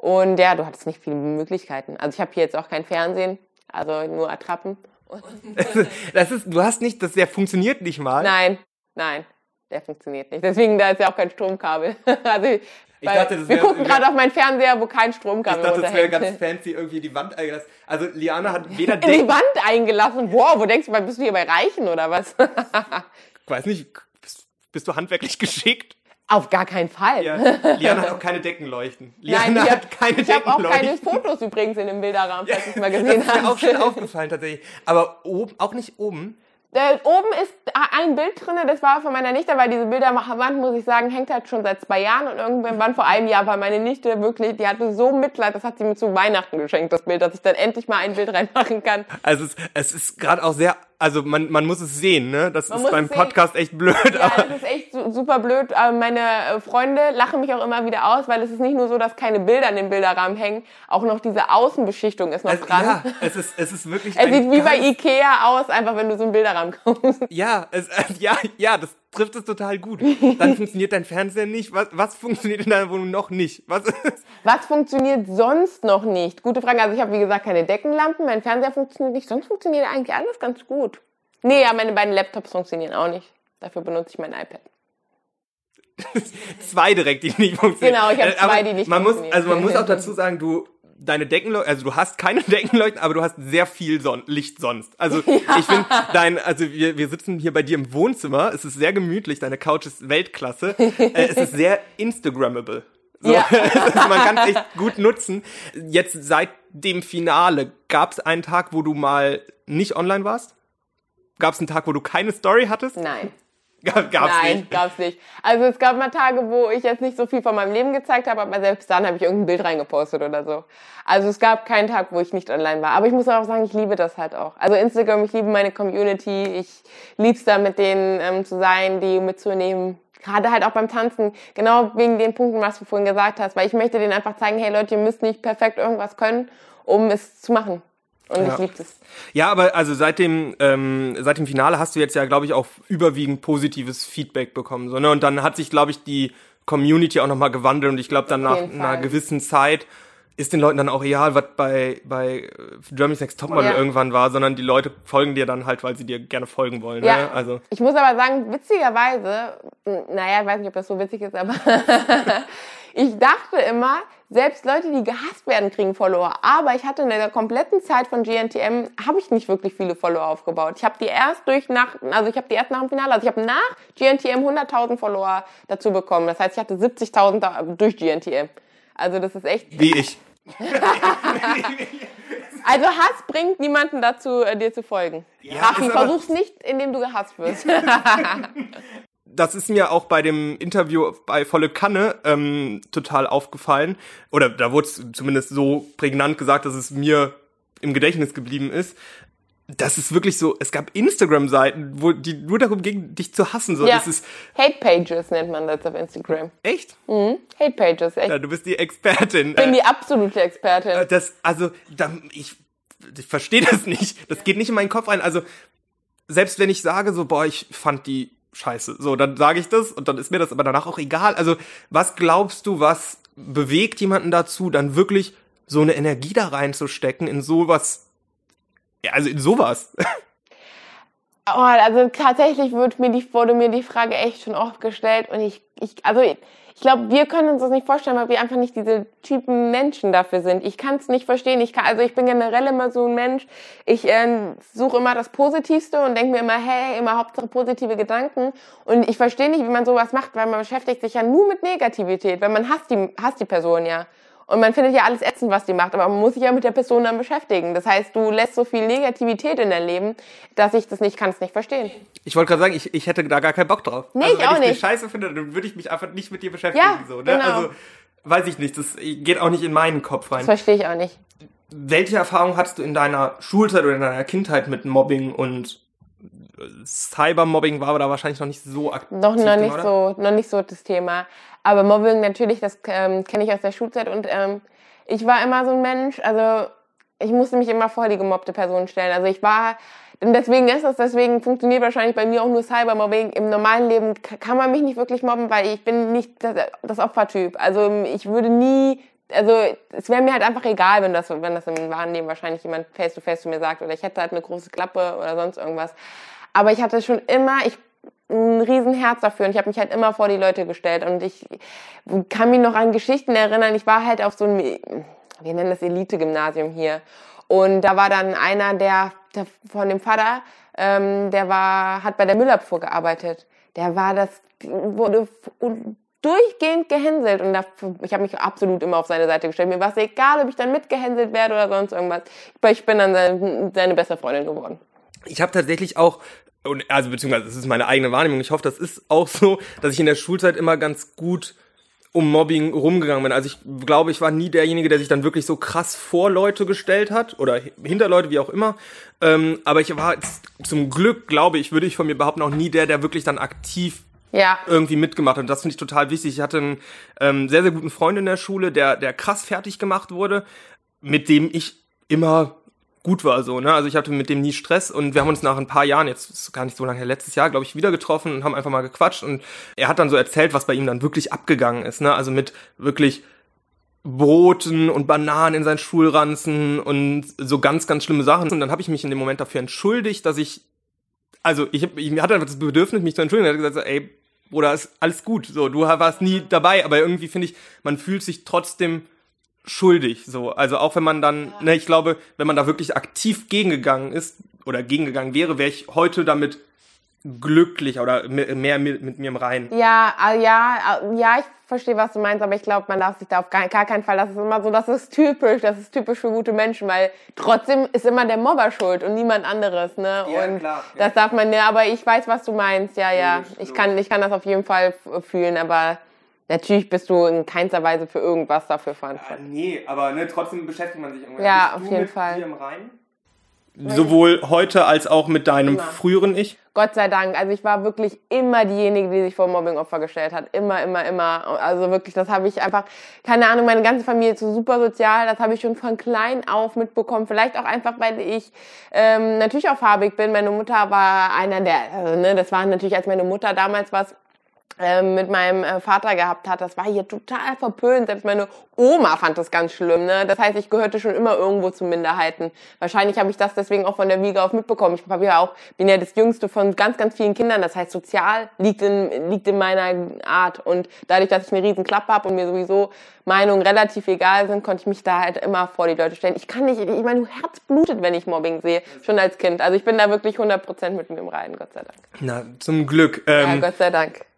Speaker 2: Und ja, du hattest nicht viele Möglichkeiten. Also ich habe hier jetzt auch kein Fernsehen, also nur Attrappen. (laughs)
Speaker 1: das ist, du hast nicht, das, der funktioniert nicht mal.
Speaker 2: Nein, nein, der funktioniert nicht. Deswegen, da ist ja auch kein Stromkabel. (laughs) also, ich dachte, das wir wär, gucken gerade auf meinen Fernseher, wo kein Stromkabel ist.
Speaker 1: Ich dachte, das wäre ganz fancy irgendwie die Wand eingelassen. Also Liana hat (laughs) weder
Speaker 2: In die Wand eingelassen? Wow, wo denkst du, bist du hier bei Reichen oder was?
Speaker 1: ich weiß nicht, bist, bist du handwerklich geschickt?
Speaker 2: Auf gar keinen Fall.
Speaker 1: Ja, Liana hat auch keine Deckenleuchten. (laughs) Liana
Speaker 2: Nein,
Speaker 1: hat hab, keine
Speaker 2: ich
Speaker 1: Deckenleuchten.
Speaker 2: Ich habe auch keine Fotos übrigens in dem Bilderrahmen, falls ja, es mal gesehen.
Speaker 1: Das ist mir auch schon aufgefallen tatsächlich. Aber oben, auch nicht oben.
Speaker 2: Äh, oben ist ein Bild drinne, das war von meiner Nichte, weil diese Bilderwand, muss ich sagen, hängt halt schon seit zwei Jahren und irgendwann vor einem Jahr war meine Nichte wirklich, die hatte so Mitleid, das hat sie mir zu Weihnachten geschenkt, das Bild, dass ich dann endlich mal ein Bild reinmachen kann.
Speaker 1: Also es, es ist gerade auch sehr Also man, man muss es sehen, ne? Das
Speaker 2: Man
Speaker 1: ist beim. Podcast echt blöd.
Speaker 2: Ja, das ist echt su- super blöd. Äh, Meine äh, Freunde lachen mich auch immer wieder aus, weil es ist nicht nur so, dass keine Bilder in den Bilderrahmen hängen, auch noch diese Außenbeschichtung ist noch
Speaker 1: es,
Speaker 2: dran.
Speaker 1: ja, es ist, es ist wirklich. (laughs)
Speaker 2: Es sieht wie bei Ikea aus, einfach wenn du so einen Bilderrahmen kaufst.
Speaker 1: Ja, es, ja, ja, das trifft es total gut. Dann (laughs) funktioniert dein Fernseher nicht. Was, was funktioniert in deiner Wohnung noch nicht? Was ist?
Speaker 2: Was funktioniert sonst noch nicht? Gute Frage. Also ich habe wie gesagt keine Deckenlampen, mein Fernseher funktioniert nicht, sonst funktioniert eigentlich alles ganz gut. Nee, ja, meine beiden Laptops funktionieren auch nicht. Dafür benutze ich mein iPad. (laughs)
Speaker 1: zwei direkt, die nicht funktionieren.
Speaker 2: Genau, ich habe
Speaker 1: Äh,
Speaker 2: zwei, die nicht
Speaker 1: man muss,
Speaker 2: funktionieren.
Speaker 1: Also man muss auch (laughs) dazu sagen, du deine Deckenleuchten, also du hast keine (laughs) Deckenleuchten, aber du hast sehr viel Son Licht sonst. Also (laughs) ich finde dein, also wir, wir sitzen hier bei dir im Wohnzimmer, es ist sehr gemütlich, deine Couch ist Weltklasse, (laughs) äh, es ist sehr Instagrammable. So,
Speaker 2: Ja.
Speaker 1: also man kann es echt gut nutzen. Jetzt seit dem Finale, gab es einen Tag, wo du mal nicht online warst? Gab es einen Tag, wo du keine Story hattest?
Speaker 2: Nein.
Speaker 1: Gab, gab's
Speaker 2: Nein,
Speaker 1: nicht.
Speaker 2: gab's nicht. Also es gab mal Tage, wo ich jetzt nicht so viel von meinem Leben gezeigt habe, aber selbst dann habe ich irgendein Bild reingepostet oder so. Also es gab keinen Tag, wo ich nicht online war. Aber ich muss auch sagen, ich liebe das halt auch. Also Instagram, ich liebe meine Community. Ich lieb's da mit denen ähm, zu sein, die mitzunehmen. Gerade halt auch beim Tanzen, genau wegen den Punkten, was du vorhin gesagt hast. Weil ich möchte denen einfach zeigen, hey Leute, ihr müsst nicht perfekt irgendwas können, um es zu machen. Und
Speaker 1: Ja.
Speaker 2: ich liebe es.
Speaker 1: Ja, aber also seit dem, ähm, seit dem Finale hast du jetzt ja, glaube ich, auch überwiegend positives Feedback bekommen. So, ne? Und dann hat sich, glaube ich, die Community auch nochmal gewandelt und ich glaube, dann nach einer gewissen Zeit ist den Leuten dann auch egal, was bei, bei äh, Germany's Next Topmodel
Speaker 2: Ja.
Speaker 1: irgendwann war, sondern die Leute folgen dir dann halt, weil sie dir gerne folgen wollen. Ne?
Speaker 2: Ja,
Speaker 1: Also
Speaker 2: ich muss aber sagen, witzigerweise, naja, ich weiß nicht, ob das so witzig ist, aber (laughs) ich dachte immer, selbst Leute, die gehasst werden, kriegen Follower. Aber ich hatte in der kompletten Zeit von GNTM, habe ich nicht wirklich viele Follower aufgebaut. Ich habe die erst durch nach, also ich habe die erst nach dem Finale, also ich habe nach GNTM 100.000 Follower dazu bekommen. Das heißt, ich hatte 70.000 da- durch GNTM. Also das ist echt,
Speaker 1: wie ich. (laughs)
Speaker 2: also Hass bringt niemanden dazu, äh, dir zu folgen.
Speaker 1: Ja,
Speaker 2: Rafi,
Speaker 1: aber-
Speaker 2: versuch's nicht, indem du gehasst wirst. (laughs)
Speaker 1: das ist mir auch bei dem Interview bei Volle Kanne ähm, total aufgefallen. Oder da wurde es zumindest so prägnant gesagt, dass es mir im Gedächtnis geblieben ist. Das ist wirklich so, es gab Instagram-Seiten, wo die nur darum ging, dich zu hassen. So,
Speaker 2: Ja.
Speaker 1: das ist
Speaker 2: Hate Pages nennt man das auf Instagram.
Speaker 1: echt.
Speaker 2: Hate Pages, echt.
Speaker 1: Ja, du bist die Expertin.
Speaker 2: Ich bin
Speaker 1: Äh,
Speaker 2: die absolute Expertin.
Speaker 1: das, also, ich, ich verstehe das nicht. Das geht nicht in meinen Kopf rein. Also, selbst wenn ich sage, so, boah, ich fand die scheiße, so, dann sage ich das und dann ist mir das aber danach auch egal. Also, was glaubst du, was bewegt jemanden dazu, dann wirklich so eine Energie da reinzustecken in sowas, ja, also in sowas?
Speaker 2: Oh, also tatsächlich wird mir die, wurde mir die Frage echt schon oft gestellt und ich, ich also ich, glaube, wir können uns das nicht vorstellen, weil wir einfach nicht diese Typen Menschen dafür sind. Ich kann es nicht verstehen. Ich kann, also ich bin generell immer so ein Mensch. Ich äh, suche immer das Positivste und denke mir immer, hey, immer Hauptsache positive Gedanken. Und ich verstehe nicht, wie man sowas macht, weil man beschäftigt sich ja nur mit Negativität, weil man hasst die, hasst die Person ja. Und man findet ja alles ätzend, was die macht, aber man muss sich ja mit der Person dann beschäftigen. Das heißt, du lässt so viel Negativität in dein Leben, dass ich das nicht, kann es nicht verstehen.
Speaker 1: Ich wollte gerade sagen, ich, ich hätte da gar keinen Bock drauf.
Speaker 2: Nee,
Speaker 1: also,
Speaker 2: ich
Speaker 1: wenn
Speaker 2: auch
Speaker 1: ich
Speaker 2: nicht.
Speaker 1: scheiße finde, dann würde ich mich einfach nicht mit dir beschäftigen.
Speaker 2: Ja,
Speaker 1: so, ne?
Speaker 2: genau.
Speaker 1: Also, weiß ich nicht, das geht auch nicht in meinen Kopf rein.
Speaker 2: Das verstehe ich auch nicht.
Speaker 1: Welche Erfahrung hattest du in deiner Schulzeit oder in deiner Kindheit mit Mobbing und Cybermobbing war aber da wahrscheinlich noch nicht so aktiv.
Speaker 2: Noch, noch nicht
Speaker 1: oder?
Speaker 2: so, noch nicht so das Thema. Aber Mobbing natürlich, das ähm, kenne ich aus der Schulzeit und ähm, ich war immer so ein Mensch, also ich musste mich immer vor die gemobbte Person stellen. Also ich war, und deswegen ist das, deswegen funktioniert wahrscheinlich bei mir auch nur Cybermobbing. Im normalen Leben kann man mich nicht wirklich mobben, weil ich bin nicht das, das Opfertyp. Also ich würde nie, also es wäre mir halt einfach egal, wenn das, wenn das im wahren Leben wahrscheinlich jemand face to face zu mir sagt oder ich hätte halt eine große Klappe oder sonst irgendwas. Aber ich hatte schon immer, ich ein Riesenherz dafür und ich habe mich halt immer vor die Leute gestellt und ich kann mich noch an Geschichten erinnern. Ich war halt auf so einem, wir nennen das Elite-Gymnasium hier und da war dann einer, der, der von dem Vater, ähm, der war, hat bei der Müllabfuhr gearbeitet. Der war das, wurde durchgehend gehänselt und da, ich habe mich absolut immer auf seine Seite gestellt. Mir war es egal, ob ich dann mitgehänselt werde oder sonst irgendwas. Ich bin dann seine, seine beste Freundin geworden.
Speaker 1: Ich habe tatsächlich auch, und also beziehungsweise das ist meine eigene Wahrnehmung, ich hoffe, das ist auch so, dass ich in der Schulzeit immer ganz gut um Mobbing rumgegangen bin. Also ich glaube, ich war nie derjenige, der sich dann wirklich so krass vor Leute gestellt hat oder hinter Leute, wie auch immer. Ähm, aber ich war zum Glück, glaube ich, würde ich von mir behaupten, auch nie der, der wirklich dann aktiv
Speaker 2: Ja.
Speaker 1: irgendwie mitgemacht hat. Und das finde ich total wichtig. Ich hatte einen ähm, sehr, sehr guten Freund in der Schule, der, der krass fertig gemacht wurde, mit dem ich immer gut war so, ne? Also ich hatte mit dem nie Stress und wir haben uns nach ein paar Jahren, jetzt ist gar nicht so lange her, letztes Jahr, glaube ich, wieder getroffen und haben einfach mal gequatscht und er hat dann so erzählt, was bei ihm dann wirklich abgegangen ist, ne? Also mit wirklich Broten und Bananen in seinen Schulranzen und so ganz, ganz schlimme Sachen. Und dann habe ich mich in dem Moment dafür entschuldigt, dass ich, also ich, ich hatte einfach das Bedürfnis, mich zu entschuldigen. Er hat gesagt, so, ey, Bruder, ist alles gut. So, du warst nie dabei, aber irgendwie finde ich, man fühlt sich trotzdem schuldig. So, also auch wenn man dann, ne, ich glaube, wenn man da wirklich aktiv gegengegangen ist oder gegengegangen wäre, wäre ich heute damit glücklich oder me- mehr mit, mit mir im Reinen.
Speaker 2: Ja, äh, ja, äh, ja, ich verstehe, was du meinst, aber ich glaube, man darf sich da auf gar, gar keinen Fall, das ist immer so, das ist typisch, das ist typisch für gute Menschen, weil trotzdem ist immer der Mobber schuld und niemand anderes, ne?
Speaker 1: Ja,
Speaker 2: und
Speaker 1: klar, ja.
Speaker 2: das darf man, ja, aber ich weiß, was du meinst, ja, ja. Ich kann, ich kann das auf jeden Fall fühlen, aber natürlich bist du in keinster Weise für irgendwas dafür verantwortlich.
Speaker 1: nee, aber ne, trotzdem beschäftigt man sich irgendwann.
Speaker 2: Ja,
Speaker 1: Bist
Speaker 2: auf
Speaker 1: du
Speaker 2: jeden
Speaker 1: mit
Speaker 2: Fall.
Speaker 1: Dir im Reinen? Sowohl heute als auch mit deinem
Speaker 2: Immer.
Speaker 1: früheren Ich.
Speaker 2: Gott sei Dank. Also ich war wirklich immer diejenige, die sich vor Mobbingopfer gestellt hat. Immer, immer, immer. Also wirklich, das habe ich einfach, keine Ahnung, meine ganze Familie ist so super sozial. Das habe ich schon von klein auf mitbekommen. Vielleicht auch einfach, weil ich ähm, natürlich auch farbig bin. Meine Mutter war einer der, also, ne, das war natürlich, als meine Mutter damals was ähm, mit meinem äh, Vater gehabt hat, das war hier total verpönt. Selbst meine Oma fand das ganz schlimm. Ne? Das heißt, ich gehörte schon immer irgendwo zu Minderheiten. Wahrscheinlich habe ich das deswegen auch von der Wiege auf mitbekommen. Ich hab ja auch, bin ja das Jüngste von ganz, ganz vielen Kindern. Das heißt, sozial liegt in, liegt in meiner Art. Und dadurch, dass ich eine riesen Klappe habe und mir sowieso Meinungen relativ egal sind, konnte ich mich da halt immer vor die Leute stellen. Ich kann nicht, ich meine, Herz blutet, wenn ich Mobbing sehe, schon als Kind. Also ich bin da wirklich 100% mit mir im Reinen, Gott sei Dank.
Speaker 1: Na, zum Glück.
Speaker 2: Ja,
Speaker 1: Ähm,
Speaker 2: Gott sei Dank.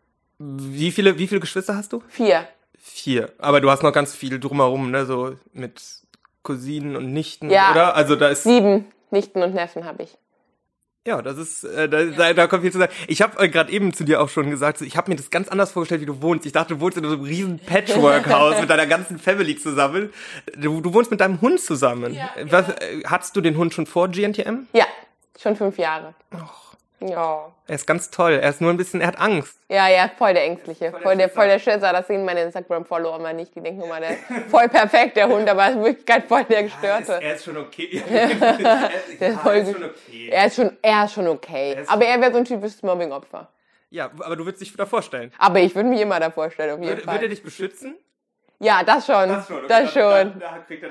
Speaker 1: Wie, viele, wie viele Geschwister hast du?
Speaker 2: Vier.
Speaker 1: Vier. Aber du hast noch ganz viel drumherum, ne? So mit Cousinen und Nichten,
Speaker 2: Ja.
Speaker 1: oder? Also da ist.
Speaker 2: Sieben Nichten und Neffen habe ich.
Speaker 1: Ja, das ist, äh, da, da, da kommt viel zu sagen. Ich habe äh, gerade eben zu dir auch schon gesagt, so, ich habe mir das ganz anders vorgestellt, wie du wohnst. Ich dachte, du wohnst in so einem riesen Patchwork-Haus (laughs) mit deiner ganzen Family zusammen. Du, du wohnst mit deinem Hund zusammen.
Speaker 2: Ja,
Speaker 1: Was, äh, hattest du den Hund schon vor GNTM?
Speaker 2: Ja, schon fünf Jahre. Ja.
Speaker 1: Er ist ganz toll. Er ist nur ein bisschen, er hat Angst.
Speaker 2: Ja, ja, voll der Ängstliche.
Speaker 1: Voll der
Speaker 2: Voll der,
Speaker 1: Schisser.
Speaker 2: voll der Schisser. Das sehen meine Instagram-Follower mal nicht. Die denken immer, der ist voll perfekt, der Hund, aber er ist in Wirklichkeit voll der Gestörte.
Speaker 1: Er ist schon okay. (laughs) er
Speaker 2: ist voll gut.
Speaker 1: okay.
Speaker 2: Er ist schon, er ist schon okay.
Speaker 1: ist
Speaker 2: aber
Speaker 1: schon-
Speaker 2: er wäre so ein typisches Mobbing-Opfer.
Speaker 1: Ja, aber du würdest dich da vorstellen.
Speaker 2: Aber ich würde mich immer da vorstellen, auf jeden
Speaker 1: Würde,
Speaker 2: Fall.
Speaker 1: würde er dich beschützen?
Speaker 2: Ja, das schon. Das schon.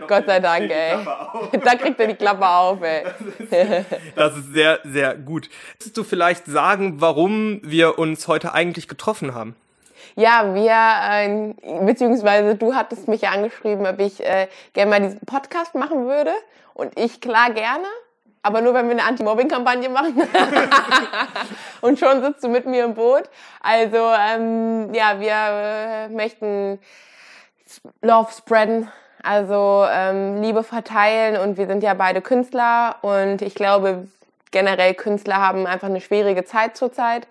Speaker 2: Gott sei Dank, ey. (laughs) Da kriegt er die Klappe auf, ey. (laughs)
Speaker 1: Das ist sehr, sehr gut. Kannst du vielleicht sagen, warum wir uns heute eigentlich getroffen haben?
Speaker 2: Ja, wir, äh, beziehungsweise du hattest mich ja angeschrieben, ob ich äh, gerne mal diesen Podcast machen würde. Und ich klar gerne, aber nur wenn wir eine Anti-Mobbing-Kampagne machen. (laughs) Und schon sitzt du mit mir im Boot. Also ähm, ja, wir äh, möchten Love spreaden, also ähm, Liebe verteilen und wir sind ja beide Künstler und ich glaube generell Künstler haben einfach eine schwierige Zeit zurzeit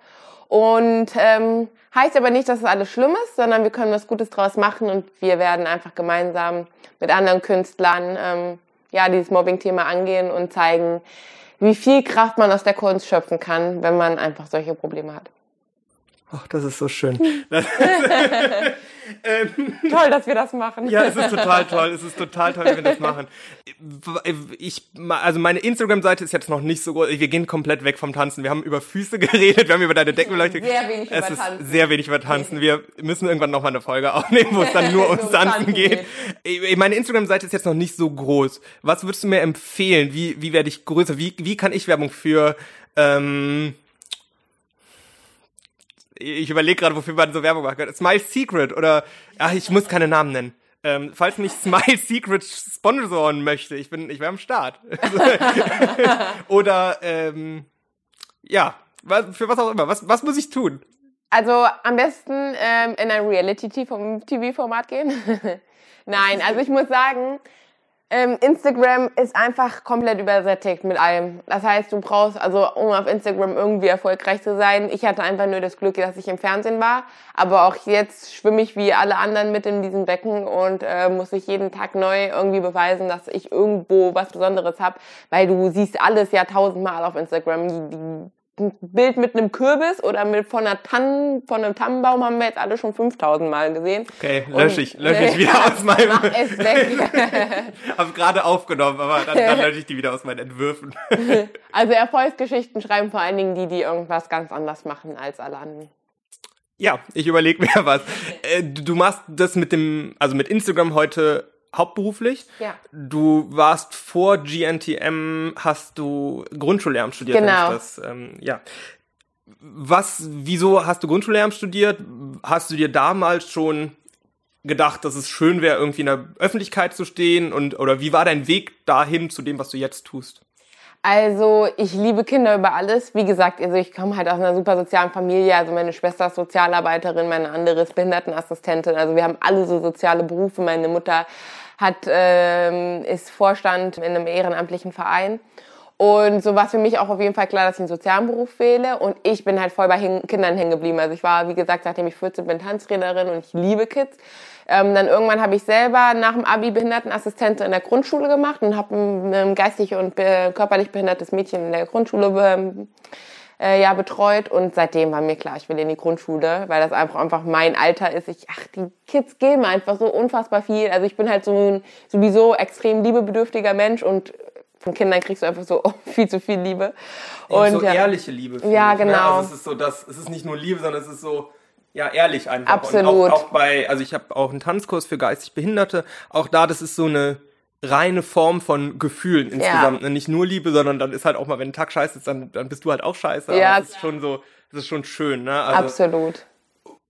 Speaker 2: und ähm, heißt aber nicht, dass es alles schlimm ist, sondern wir können was Gutes draus machen und wir werden einfach gemeinsam mit anderen Künstlern ähm, ja dieses Mobbing-Thema angehen und zeigen, wie viel Kraft man aus der Kunst schöpfen kann, wenn man einfach solche Probleme hat.
Speaker 1: Ach, das ist so schön. (laughs) (laughs) Ähm,
Speaker 2: Toll, dass wir das machen.
Speaker 1: ja, es ist total toll. Es ist total toll, wenn wir das machen. Ich, also meine Instagram-Seite ist jetzt noch nicht so groß. Wir gehen komplett weg vom Tanzen. Wir haben über Füße (laughs) geredet, wir haben über deine Deckenbeleuchtung.
Speaker 2: Sehr wenig
Speaker 1: es
Speaker 2: über Tanzen.
Speaker 1: sehr wenig über Tanzen. Wir müssen irgendwann noch mal eine Folge aufnehmen, wo es dann nur (laughs) ums
Speaker 2: um
Speaker 1: Tanzen geht. Meine Instagram-Seite ist jetzt noch nicht so groß. Was würdest du mir empfehlen? Wie, wie werde ich größer? Wie, wie kann ich Werbung für ähm, ich überlege gerade, wofür man so Werbung machen kann. Smile Secret oder, ach, ich muss keine Namen nennen. Ähm, falls mich Smile (laughs) Secret sponsoren möchte, ich bin, ich wäre am Start. (laughs) oder, ähm, ja, für was auch immer. Was, was muss ich tun?
Speaker 2: Also am besten ähm, in ein Reality-TV-Format gehen. (laughs) Nein, also ich muss sagen, Ähm, Instagram ist einfach komplett übersättigt mit allem. Das heißt, du brauchst, also um auf Instagram irgendwie erfolgreich zu sein, ich hatte einfach nur das Glück, dass ich im Fernsehen war, aber auch jetzt schwimme ich wie alle anderen mit in diesem Becken und äh, muss ich jeden Tag neu irgendwie beweisen, dass ich irgendwo was Besonderes habe, weil du siehst alles ja tausendmal auf Instagram. Die, die ein Bild mit einem Kürbis oder mit von einer Tannen, von einem Tannenbaum haben wir jetzt alle schon 5000 Mal gesehen.
Speaker 1: Okay, lösche ich, lösche ich (laughs) wieder aus meinem. Mach es weg. (laughs) Hab gerade aufgenommen, aber dann, dann lösche ich die wieder aus meinen Entwürfen. (laughs)
Speaker 2: also Erfolgsgeschichten schreiben vor allen Dingen die, die irgendwas ganz anders machen als alle anderen.
Speaker 1: Ja, ich überlege mir was. Äh, du machst das mit dem, also mit Instagram heute hauptberuflich.
Speaker 2: Ja.
Speaker 1: Du warst vor GNTM, hast du Grundschullehramt studiert.
Speaker 2: Genau.
Speaker 1: Das, ähm, ja. Was, wieso hast du Grundschullehramt studiert? Hast du dir damals schon gedacht, dass es schön wäre, irgendwie in der Öffentlichkeit zu stehen? Und, oder wie war dein Weg dahin zu dem, was du jetzt tust?
Speaker 2: Also ich liebe Kinder über alles. Wie gesagt, also ich komme halt aus einer super sozialen Familie. Also meine Schwester ist Sozialarbeiterin, meine andere ist Behindertenassistentin. Also wir haben alle so soziale Berufe. Meine Mutter hat, ähm, ist Vorstand in einem ehrenamtlichen Verein. Und so war es für mich auch auf jeden Fall klar, dass ich einen sozialen Beruf wähle. Und ich bin halt voll bei Kindern hängen geblieben. Also ich war, wie gesagt, seitdem ich 14 bin, Tanztrainerin und ich liebe Kids. Ähm, dann irgendwann habe ich selber nach dem Abi Behindertenassistentin in der Grundschule gemacht und habe ein, ein geistig und körperlich behindertes Mädchen in der Grundschule ähm, äh, ja betreut und seitdem war mir klar, ich will in die Grundschule, weil das einfach einfach mein Alter ist. Ich ach, die Kids geben einfach so unfassbar viel. Also ich bin halt so ein sowieso extrem liebebedürftiger Mensch und von Kindern kriegst du einfach so (laughs) viel zu viel Liebe.
Speaker 1: Und so ja, ehrliche Liebe.
Speaker 2: Ja, genau. Ne?
Speaker 1: Also es ist so, das, es ist nicht nur Liebe, sondern es ist so ja ehrlich einfach.
Speaker 2: Absolut.
Speaker 1: Und auch, auch bei, also ich habe auch einen Tanzkurs für geistig Behinderte. Auch da, das ist so eine reine Form von Gefühlen insgesamt. Ja. Ne? Nicht nur Liebe, sondern dann ist halt auch mal, wenn ein Tag scheiße ist, dann, dann bist du halt auch scheiße.
Speaker 2: Ja.
Speaker 1: Aber das ist schon so, das ist schon schön, ne? Also,
Speaker 2: Absolut.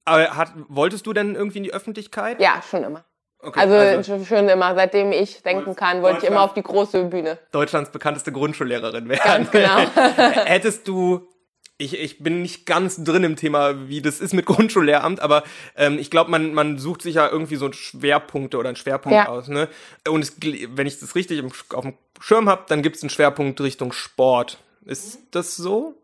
Speaker 1: Aber hat, wolltest du denn irgendwie in die Öffentlichkeit?
Speaker 2: Ja, schon immer. Okay, also, also schon immer, seitdem ich denken kann, wollte ich immer auf die große Bühne.
Speaker 1: Deutschlands bekannteste Grundschullehrerin werden.
Speaker 2: Ganz genau. (laughs)
Speaker 1: Hättest du ich, ich bin nicht ganz drin im Thema, wie das ist mit (laughs) Grundschullehramt, aber ähm, ich glaube, man, man sucht sich ja irgendwie so Schwerpunkte oder einen Schwerpunkt ja. aus. Ne? Und es, wenn ich das richtig auf dem Schirm habe, dann gibt es einen Schwerpunkt Richtung Sport. Ist das so?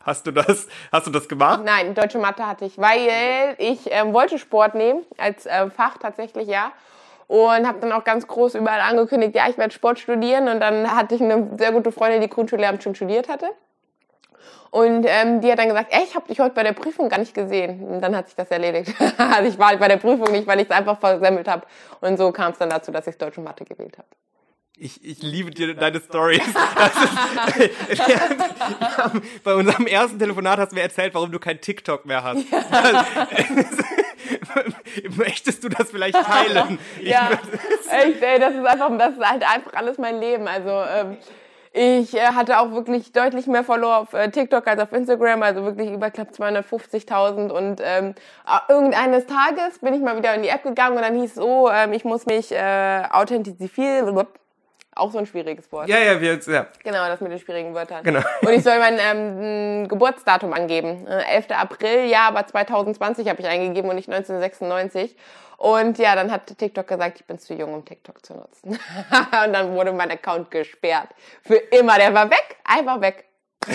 Speaker 1: Hast du das, hast du das gemacht?
Speaker 2: Nein, deutsche Mathe hatte ich, weil ich ähm, wollte Sport nehmen als äh, Fach tatsächlich, ja. Und habe dann auch ganz groß überall angekündigt, ja, ich werde Sport studieren. Und dann hatte ich eine sehr gute Freundin, die Grundschullehramt schon studiert hatte. Und ähm, die hat dann gesagt, ey, ich habe dich heute bei der Prüfung gar nicht gesehen. Und dann hat sich das erledigt. (laughs) also ich war halt bei der Prüfung nicht, weil ich es einfach versemmelt habe. Und so kam es dann dazu, dass ich Deutsch und Mathe gewählt habe.
Speaker 1: Ich, ich liebe dir deine Stories. (laughs) bei unserem ersten Telefonat hast du mir erzählt, warum du kein TikTok mehr hast. Ja. (laughs) Möchtest du das vielleicht teilen?
Speaker 2: ja, echt, ey, das ist einfach, das ist halt einfach alles mein Leben. Also ähm, ich äh, hatte auch wirklich deutlich mehr Follower auf äh, TikTok als auf Instagram, also wirklich über knapp 250.000. Und ähm, irgendeines Tages bin ich mal wieder in die App gegangen und dann hieß es, oh, ähm, ich muss mich äh, authentifizieren. Auch so ein schwieriges Wort.
Speaker 1: Ja, ja, wir, ja.
Speaker 2: Genau, das mit den schwierigen Wörtern.
Speaker 1: Genau. (laughs)
Speaker 2: Und ich soll mein ähm, Geburtsdatum angeben. Äh, 11. April, ja, aber 2020 habe ich eingegeben und nicht 1996. Und ja, dann hat TikTok gesagt, ich bin zu jung, um TikTok zu nutzen. (laughs) und dann wurde mein Account gesperrt. Für immer. Der war weg. Einfach weg. (laughs)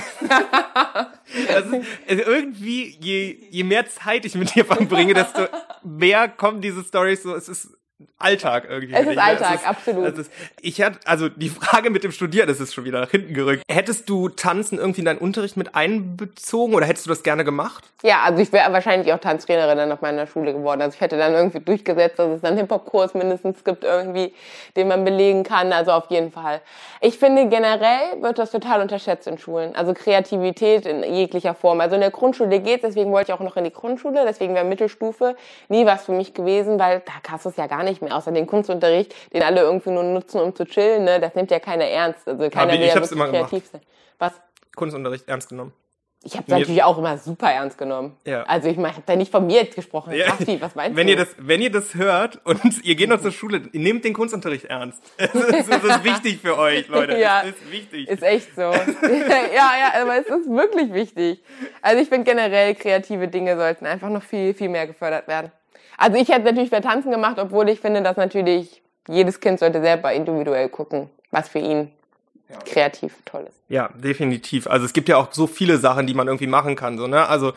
Speaker 1: also, also irgendwie, je, je mehr Zeit ich mit dir verbringe, desto mehr kommen diese Stories so, es ist Alltag irgendwie.
Speaker 2: Es ist Alltag, es ist, absolut.
Speaker 1: Ist, ich hatte, also die (laughs) Frage mit dem Studieren, das ist schon wieder nach hinten gerückt. Hättest du Tanzen irgendwie in deinen Unterricht mit einbezogen oder hättest du das gerne gemacht?
Speaker 2: Ja, also ich wäre wahrscheinlich auch Tanztrainerin dann auf meiner Schule geworden. Also ich hätte dann irgendwie durchgesetzt, dass es einen Hip-Hop-Kurs mindestens gibt irgendwie, den man belegen kann. Also auf jeden Fall. Ich finde generell wird das total unterschätzt in Schulen. Also Kreativität in jeglicher Form. Also in der Grundschule geht's, deswegen wollte ich auch noch in die Grundschule, deswegen wäre Mittelstufe nie was für mich gewesen, weil da kannst du es ja gar nicht nicht mehr, außer den Kunstunterricht, den alle irgendwie nur nutzen, um zu chillen, ne? Das nimmt ja keiner ernst. Also keiner
Speaker 1: will ja wirklich kreativ gemacht.
Speaker 2: sein. Was?
Speaker 1: Kunstunterricht ernst genommen.
Speaker 2: Ich habe natürlich auch immer super ernst genommen. Ja. Also ich meine, ich habe da nicht von mir jetzt gesprochen. Ja. Raffi, was meinst
Speaker 1: wenn
Speaker 2: du?
Speaker 1: Ihr das, wenn ihr das hört und (laughs) ihr geht noch zur Schule, nehmt den Kunstunterricht ernst. (laughs) Das ist, ist wichtig für euch, Leute.
Speaker 2: Ja,
Speaker 1: das ist wichtig.
Speaker 2: Ist echt so. (laughs) ja, ja, aber es ist wirklich wichtig. Also ich finde generell, kreative Dinge sollten einfach noch viel, viel mehr gefördert werden. Also ich hätte natürlich für Tanzen gemacht, obwohl ich finde, dass natürlich jedes Kind sollte selber individuell gucken, was für ihn kreativ toll ist.
Speaker 1: Ja, definitiv. Also es gibt ja auch so viele Sachen, die man irgendwie machen kann, so, ne? Also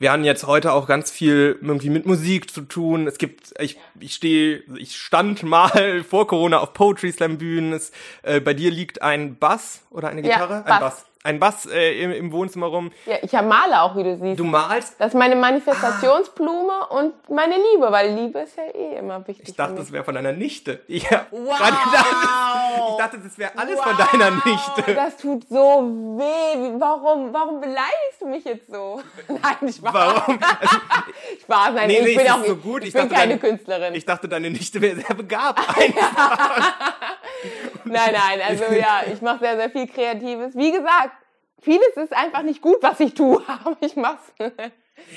Speaker 1: wir haben jetzt heute auch ganz viel irgendwie mit Musik zu tun. Es gibt, ich, ich stehe, ich stand mal (laughs) vor Corona auf Poetry Slam Bühnen. Es, äh, bei dir liegt ein Bass oder eine
Speaker 2: Ja,
Speaker 1: Gitarre?
Speaker 2: Bass.
Speaker 1: Ein Bass. Ein Bass äh, im, im Wohnzimmer rum.
Speaker 2: Ja, ich male auch, wie du siehst.
Speaker 1: Du malst?
Speaker 2: das ist meine Manifestationsblume und meine Liebe, weil Liebe ist ja eh immer wichtig.
Speaker 1: Ich dachte, das wäre von deiner Nichte. (laughs) Ja.
Speaker 2: Wow.
Speaker 1: Gerade dachte, ich dachte, das wäre alles von deiner Nichte.
Speaker 2: Das tut so weh. Warum, warum beleidigst du mich jetzt so? (laughs) Nein, Spaß.
Speaker 1: Warum? Also, (laughs)
Speaker 2: Spaß, nein,
Speaker 1: Nee, nee,
Speaker 2: ich bin auch
Speaker 1: so gut.
Speaker 2: Ich,
Speaker 1: Ich
Speaker 2: bin keine
Speaker 1: deine-
Speaker 2: Künstlerin.
Speaker 1: ich dachte, deine Nichte wäre sehr begabt.
Speaker 2: Nein, nein, also ja, ich mache sehr, sehr viel Kreatives. Wie gesagt, vieles ist einfach nicht gut, was ich tue, (laughs) aber ich mach's.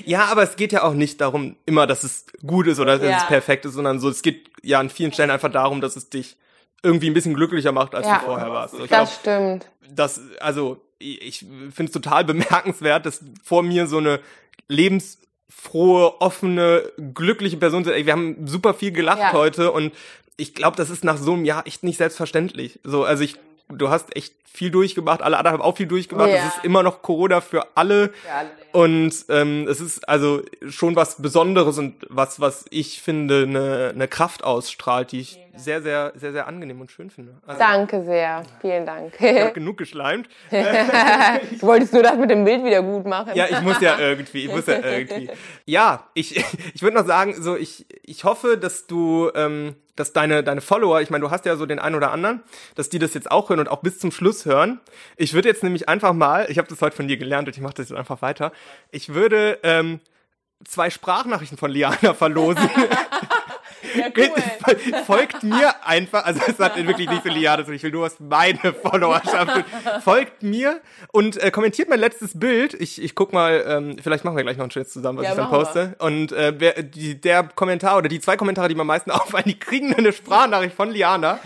Speaker 1: Ja, aber es geht ja auch nicht darum, immer, dass es gut ist oder dass
Speaker 2: Ja.
Speaker 1: es perfekt ist, sondern so, es geht ja an vielen Stellen einfach darum, dass es dich irgendwie ein bisschen glücklicher macht, als
Speaker 2: Ja.
Speaker 1: du vorher warst. Ich glaub,
Speaker 2: Das stimmt.
Speaker 1: das, also, ich finde es total bemerkenswert, dass vor mir so eine lebensfrohe, offene, glückliche Person. Ey, wir haben super viel gelacht
Speaker 2: Ja.
Speaker 1: heute und ich glaube, das ist nach so einem Jahr echt nicht selbstverständlich. So, also ich, du hast echt viel durchgemacht, alle anderen haben auch viel durchgemacht.
Speaker 2: Ja.
Speaker 1: Es ist immer noch Corona für alle.
Speaker 2: Ja.
Speaker 1: Und ähm, es ist also schon was Besonderes und was, was ich finde, eine, eine Kraft ausstrahlt, die ich sehr, sehr, sehr, sehr angenehm und schön finde. Also,
Speaker 2: Danke sehr. Vielen Dank.
Speaker 1: ich hab (laughs) genug geschleimt.
Speaker 2: Du wolltest nur das mit dem Bild wieder gut machen.
Speaker 1: Ja, ich muss ja irgendwie, ich muss ja irgendwie. Ja, ich, (laughs) ich würde noch sagen, so ich, ich hoffe, dass du, ähm, dass deine, deine Follower, ich meine, du hast ja so den einen oder anderen, dass die das jetzt auch hören und auch bis zum Schluss hören. Ich würde jetzt nämlich einfach mal, ich habe das heute von dir gelernt und ich mache das jetzt einfach weiter. Ich würde ähm, zwei Sprachnachrichten von Liana verlosen. (laughs)
Speaker 2: Ja, cool. (laughs)
Speaker 1: Folgt mir einfach, also es hat wirklich nicht so Liane, ich will nur was meine Followerschaft. (laughs) Folgt mir und äh, kommentiert mein letztes Bild. Ich, ich guck mal, ähm, vielleicht machen wir gleich noch einen Schritt zusammen, was
Speaker 2: Ja,
Speaker 1: ich dann
Speaker 2: machen wir.
Speaker 1: poste. Und äh, wer, die, der Kommentar oder die zwei Kommentare, die mir am meisten (laughs) auffallen, die kriegen eine Sprachnachricht von Liana.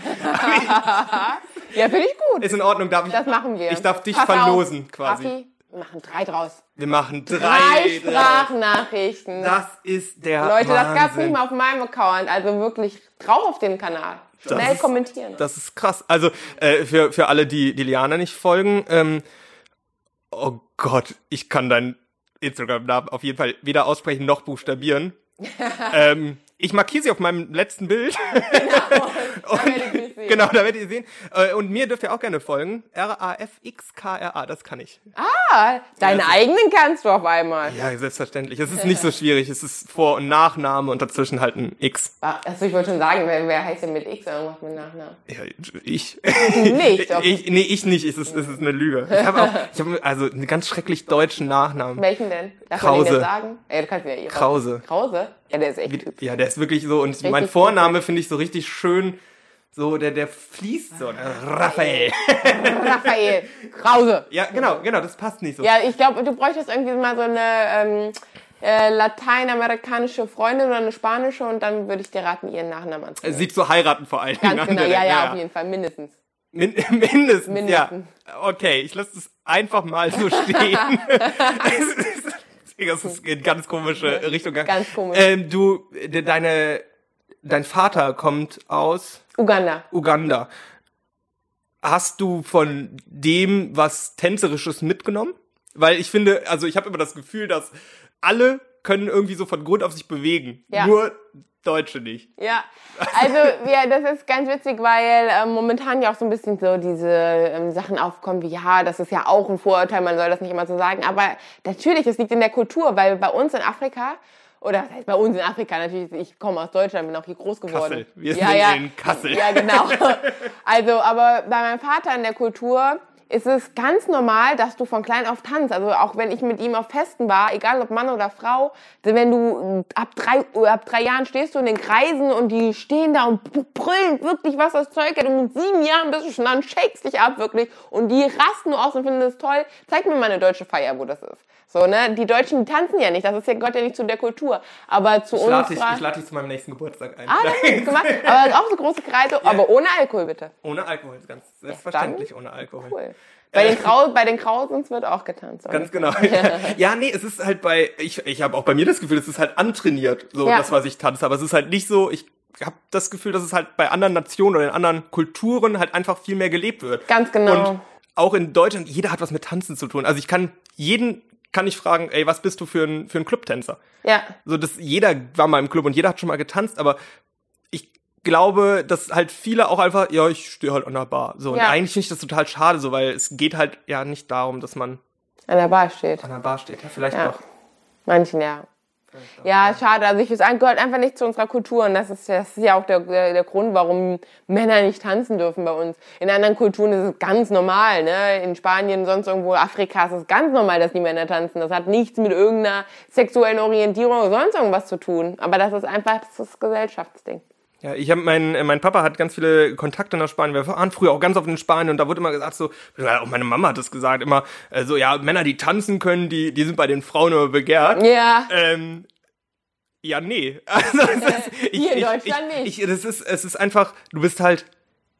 Speaker 2: Ja, finde ich gut.
Speaker 1: Ist in Ordnung, darf ich.
Speaker 2: Das machen wir.
Speaker 1: Ich darf dich
Speaker 2: Pass
Speaker 1: verlosen,
Speaker 2: auf,
Speaker 1: quasi.
Speaker 2: Wir machen drei draus.
Speaker 1: Wir machen
Speaker 2: Drei,
Speaker 1: drei.
Speaker 2: Sprachnachrichten.
Speaker 1: Das ist der
Speaker 2: Leute, das gab's
Speaker 1: Wahnsinn.
Speaker 2: nicht mal auf meinem Account. Also wirklich drauf auf den Kanal.
Speaker 1: Das
Speaker 2: Schnell
Speaker 1: ist-
Speaker 2: kommentieren.
Speaker 1: Das ist krass. Also äh, für, für alle, die, die Liana nicht folgen, ähm, oh Gott, ich kann deinen Instagram-Namen auf jeden Fall weder aussprechen noch buchstabieren. (laughs) ähm, ich markiere sie auf meinem letzten Bild. (laughs)
Speaker 2: Ihr mich sehen.
Speaker 1: genau, da werdet ihr sehen. Äh, und mir dürft ihr auch gerne folgen. R-A-F-X-K-R-A, das kann ich.
Speaker 2: Ah, deine eigenen kannst du auf einmal.
Speaker 1: Ja, selbstverständlich. Es ist nicht so schwierig. Es ist Vor- und Nachname und dazwischen halt ein X.
Speaker 2: Also ich wollte schon sagen, wer, wer heißt denn mit X irgendwas mit Nachnamen?
Speaker 1: Ja, ich. (laughs)
Speaker 2: nicht, doch. (laughs)
Speaker 1: ich. Nee, ich nicht. Es ist, es ist eine Lüge. Ich habe auch, ich habe also einen ganz schrecklich deutschen Nachnamen.
Speaker 2: Welchen denn? Darf
Speaker 1: Krause.
Speaker 2: sagen? Ja, du kannst mir ja eh
Speaker 1: Krause.
Speaker 2: Krause? Ja, der ist echt.
Speaker 1: Ja, der ist wirklich so. Und mein Vorname finde ich so richtig schön. So, der, der fließt so. Der Raphael. (laughs)
Speaker 2: Raphael. Krause.
Speaker 1: Ja, genau, genau, das passt nicht so.
Speaker 2: Ja, ich glaube, du bräuchtest irgendwie mal so eine ähm, äh, lateinamerikanische Freundin oder eine spanische und dann würde ich dir raten, ihren Nachnamen anzunehmen.
Speaker 1: Sieht zu heiraten vor allem.
Speaker 2: Ganz (laughs)
Speaker 1: an
Speaker 2: genau,
Speaker 1: der-
Speaker 2: ja, ja, auf jeden Fall, mindestens.
Speaker 1: Min mindestens, (laughs)
Speaker 2: Mindestens.
Speaker 1: ja. Okay, ich lasse es einfach mal so stehen. das ist in ganz komische Richtung.
Speaker 2: Ganz komisch.
Speaker 1: Ähm, du, de, deine, dein Vater kommt aus
Speaker 2: Uganda.
Speaker 1: Uganda. Hast du von dem was Tänzerisches mitgenommen? Weil ich finde, also ich habe immer das Gefühl, dass alle können irgendwie so von Grund auf sich bewegen.
Speaker 2: Ja.
Speaker 1: Nur Deutsche nicht.
Speaker 2: Ja, also ja, das ist ganz witzig, weil ähm, momentan ja auch so ein bisschen so diese ähm, Sachen aufkommen wie, ja, das ist ja auch ein Vorurteil, man soll das nicht immer so sagen. Aber natürlich, es liegt in der Kultur, weil bei uns in Afrika, oder was heißt bei uns in Afrika natürlich, ich komme aus Deutschland, bin auch hier groß geworden.
Speaker 1: Kassel. Wir
Speaker 2: ja,
Speaker 1: sind
Speaker 2: ja,
Speaker 1: in Kassel.
Speaker 2: Ja, genau. (laughs) Also, aber bei meinem Vater in der Kultur ist es ganz normal, dass du von klein auf tanzt. Also auch wenn ich mit ihm auf Festen war, egal ob Mann oder Frau, wenn du ab drei, ab drei Jahren stehst du in den Kreisen und die stehen da und brüllen wirklich, was das Zeug hat. Und mit sieben Jahren bist du schon dann, shakes dich ab wirklich und die rasten nur aus und finden das toll. Zeig mir mal eine deutsche Feier, wo das ist. So, ne? Die Deutschen die tanzen ja nicht, das ist ja Gott ja nicht zu der Kultur. Aber zu
Speaker 1: Ich
Speaker 2: uns
Speaker 1: lade dich, ich lade dich zu meinem nächsten Geburtstag ein.
Speaker 2: Ah, das ist gut (laughs) gemacht. Aber auch so große Kreise, aber ohne Alkohol bitte.
Speaker 1: Ohne Alkohol, ganz selbstverständlich ohne Alkohol.
Speaker 2: Cool. Bei den, Grau, bei den Krausens wird auch getanzt. oder?
Speaker 1: Ganz genau. (laughs) ja, nee, es ist halt bei, ich, ich habe auch bei mir das Gefühl, es ist halt antrainiert, so
Speaker 2: Ja.
Speaker 1: das, was ich tanze. Aber es ist halt nicht so, ich habe das Gefühl, dass es halt bei anderen Nationen oder in anderen Kulturen halt einfach viel mehr gelebt wird.
Speaker 2: Ganz genau.
Speaker 1: Und auch in Deutschland, jeder hat was mit Tanzen zu tun. Also ich kann jeden kann ich fragen, ey, was bist du für ein, für ein Clubtänzer?
Speaker 2: Ja.
Speaker 1: So, das, jeder war mal im Club und jeder hat schon mal getanzt, aber ich glaube, dass halt viele auch einfach, ja, ich stehe halt an der Bar. So, und
Speaker 2: Ja.
Speaker 1: eigentlich finde ich das total schade, so, weil es geht halt ja nicht darum, dass man
Speaker 2: An der Bar steht.
Speaker 1: an der Bar steht. Ja, vielleicht
Speaker 2: Ja.
Speaker 1: doch.
Speaker 2: Manchen, ja. Ja, schade. Also ich es gehört einfach nicht zu unserer Kultur und das ist, das ist ja auch der, der, der Grund, warum Männer nicht tanzen dürfen bei uns. In anderen Kulturen ist es ganz normal, ne? In Spanien, sonst irgendwo Afrika ist es ganz normal, dass die Männer tanzen. Das hat nichts mit irgendeiner sexuellen Orientierung oder sonst irgendwas zu tun. Aber das ist einfach das ist Gesellschaftsding.
Speaker 1: Ja, ich habe mein äh, mein Papa hat ganz viele Kontakte nach Spanien. Wir waren früher auch ganz oft in Spanien und da wurde immer gesagt so, auch meine Mama hat das gesagt immer, äh, so ja Männer, die tanzen können, die die sind bei den Frauen immer begehrt.
Speaker 2: Ja.
Speaker 1: Ähm, ja, nee. (laughs) Also, ist, ich,
Speaker 2: Hier in
Speaker 1: ich,
Speaker 2: Deutschland
Speaker 1: ich,
Speaker 2: nicht.
Speaker 1: Ich, das ist, es ist einfach, du bist halt,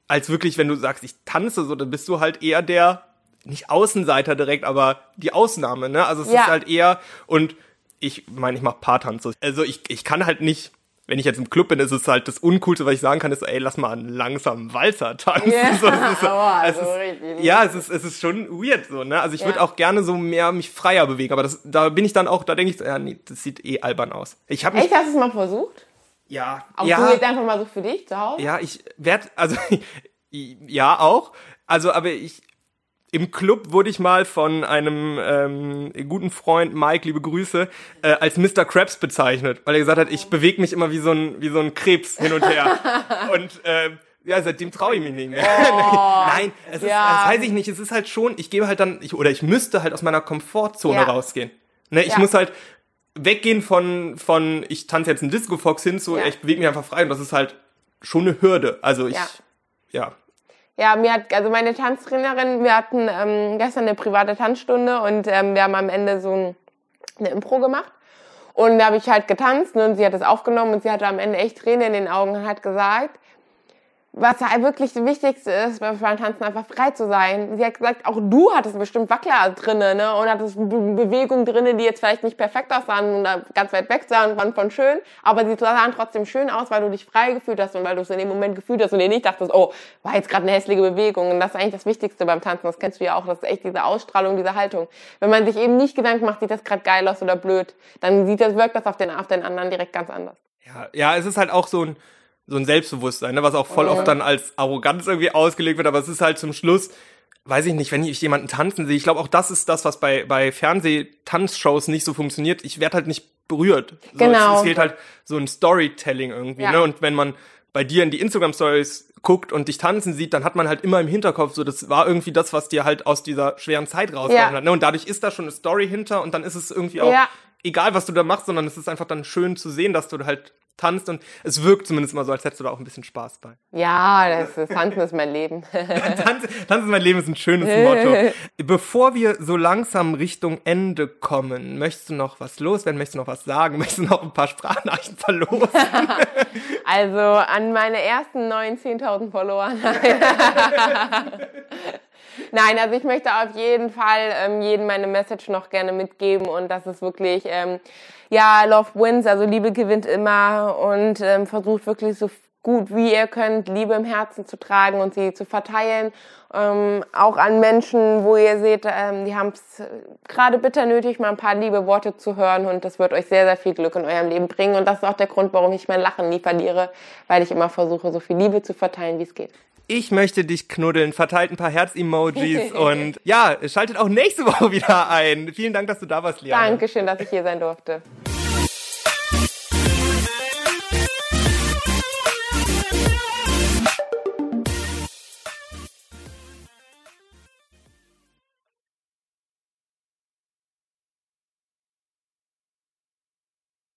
Speaker 1: als wirklich, wenn du sagst, ich tanze, so, dann bist du halt eher der, nicht Außenseiter direkt, aber die Ausnahme, ne? Also es
Speaker 2: Ja.
Speaker 1: ist halt eher, und ich meine, ich mache Paartanz. so. Also ich, ich kann halt nicht, wenn ich jetzt im Club bin, ist es halt das Uncoolste, was ich sagen kann, ist, ey, lass mal einen langsamen Walzer tanzen.
Speaker 2: Ja. (laughs)
Speaker 1: So, es ist,
Speaker 2: Aua,
Speaker 1: es
Speaker 2: so
Speaker 1: ist, ja, es ist, es ist schon weird so, ne? Also ich würde
Speaker 2: Ja.
Speaker 1: auch gerne so mehr mich freier bewegen, aber das, da bin ich dann auch, da denke ich, so, ja, nee, das sieht eh albern aus. Ich habe mich,
Speaker 2: Echt, hast du es mal versucht?
Speaker 1: ja,
Speaker 2: Auch
Speaker 1: ja,
Speaker 2: du jetzt einfach mal so für dich zu Hause?
Speaker 1: ja, ich werd, also, (laughs) ja, auch, also, aber ich, im Club wurde ich mal von einem ähm, guten Freund, Mike, liebe Grüße, äh, als Mr. Krabs bezeichnet, weil er gesagt hat, ich bewege mich immer wie so ein, wie so ein Krebs hin und her. (laughs) und ähm, ja, seitdem traue ich mich nicht mehr. (laughs) Nein, es ist,
Speaker 2: ja.
Speaker 1: das weiß ich nicht. Es ist halt schon, ich gebe halt dann, ich, oder ich müsste halt aus meiner Komfortzone
Speaker 2: Ja.
Speaker 1: rausgehen. Ne, ich
Speaker 2: Ja.
Speaker 1: muss halt weggehen von, von ich tanze jetzt einen Disco Fox hin zu, ich bewege mich einfach frei und das ist halt schon eine Hürde. Also ich, Ja.
Speaker 2: Ja. Mir hat, also meine Tanztrainerin, wir hatten ähm, gestern eine private Tanzstunde und ähm, wir haben am Ende so ein, eine Impro gemacht. Und da habe ich halt getanzt ne, und sie hat das aufgenommen und sie hatte am Ende echt Tränen in den Augen und hat gesagt, was halt wirklich das Wichtigste ist, beim Tanzen einfach frei zu sein. Sie hat gesagt, auch du hattest bestimmt Wackler drinne, ne, und hattest Be Bewegungen drinne, die jetzt vielleicht nicht perfekt aussahen oder ganz weit weg sahen von, von schön, aber sie sahen trotzdem schön aus, weil du dich frei gefühlt hast und weil du es in dem Moment gefühlt hast und dir nicht dachtest, oh, war jetzt gerade eine hässliche Bewegung. Und das ist eigentlich das Wichtigste beim Tanzen, das kennst du ja auch, das ist echt diese Ausstrahlung, diese Haltung. Wenn man sich eben nicht Gedanken macht, sieht das gerade geil aus oder blöd, dann sieht das, wirkt das auf den, auf den anderen direkt ganz anders.
Speaker 1: Ja, ja, es ist halt auch so ein, so ein Selbstbewusstsein, ne, was auch voll oft dann als Arroganz irgendwie ausgelegt wird, aber es ist halt zum Schluss, weiß ich nicht, wenn ich jemanden tanzen sehe, ich glaube auch das ist das, was bei, bei Fernseh-Tanzshows nicht so funktioniert. Ich werde halt nicht berührt. So,
Speaker 2: Genau.
Speaker 1: Es, es fehlt halt so ein Storytelling irgendwie,
Speaker 2: Ja.
Speaker 1: ne? Und wenn man bei dir in die Instagram-Stories guckt und dich tanzen sieht, dann hat man halt immer im Hinterkopf so, das war irgendwie das, was dir halt aus dieser schweren Zeit rausgeholfen
Speaker 2: Ja.
Speaker 1: hat. Ne? Und dadurch ist da schon eine Story hinter und dann ist es irgendwie auch
Speaker 2: Ja.
Speaker 1: egal, was du da machst, sondern es ist einfach dann schön zu sehen, dass du halt tanzt und es wirkt zumindest mal so, als hättest du da auch ein bisschen Spaß bei.
Speaker 2: Ja, das ist, Tanzen ist mein Leben. (laughs)
Speaker 1: Tanz, Tanz ist mein Leben ist ein schönes Motto. (laughs) Bevor wir so langsam Richtung Ende kommen, möchtest du noch was loswerden? Möchtest du noch was sagen? Möchtest du noch ein paar Sprachnachrichten verlosen? (laughs)
Speaker 2: Also an meine ersten neuen 10.000 Follower. Nein, also ich möchte auf jeden Fall ähm, jedem meine Message noch gerne mitgeben und das ist wirklich, ähm, ja, Love wins, also Liebe gewinnt immer und ähm, versucht wirklich so gut wie ihr könnt, Liebe im Herzen zu tragen und sie zu verteilen. Ähm, auch an Menschen, wo ihr seht, ähm, die haben es gerade bitter nötig, mal ein paar liebe Worte zu hören und das wird euch sehr, sehr viel Glück in eurem Leben bringen. Und das ist auch der Grund, warum ich mein Lachen nie verliere, weil ich immer versuche, so viel Liebe zu verteilen, wie es geht.
Speaker 1: Ich möchte dich knuddeln, verteilt ein paar Herz-Emojis (laughs) und ja, schaltet auch nächste (laughs) Woche wieder ein. Vielen Dank, dass du da warst, Liane.
Speaker 2: Dankeschön, dass ich hier sein durfte.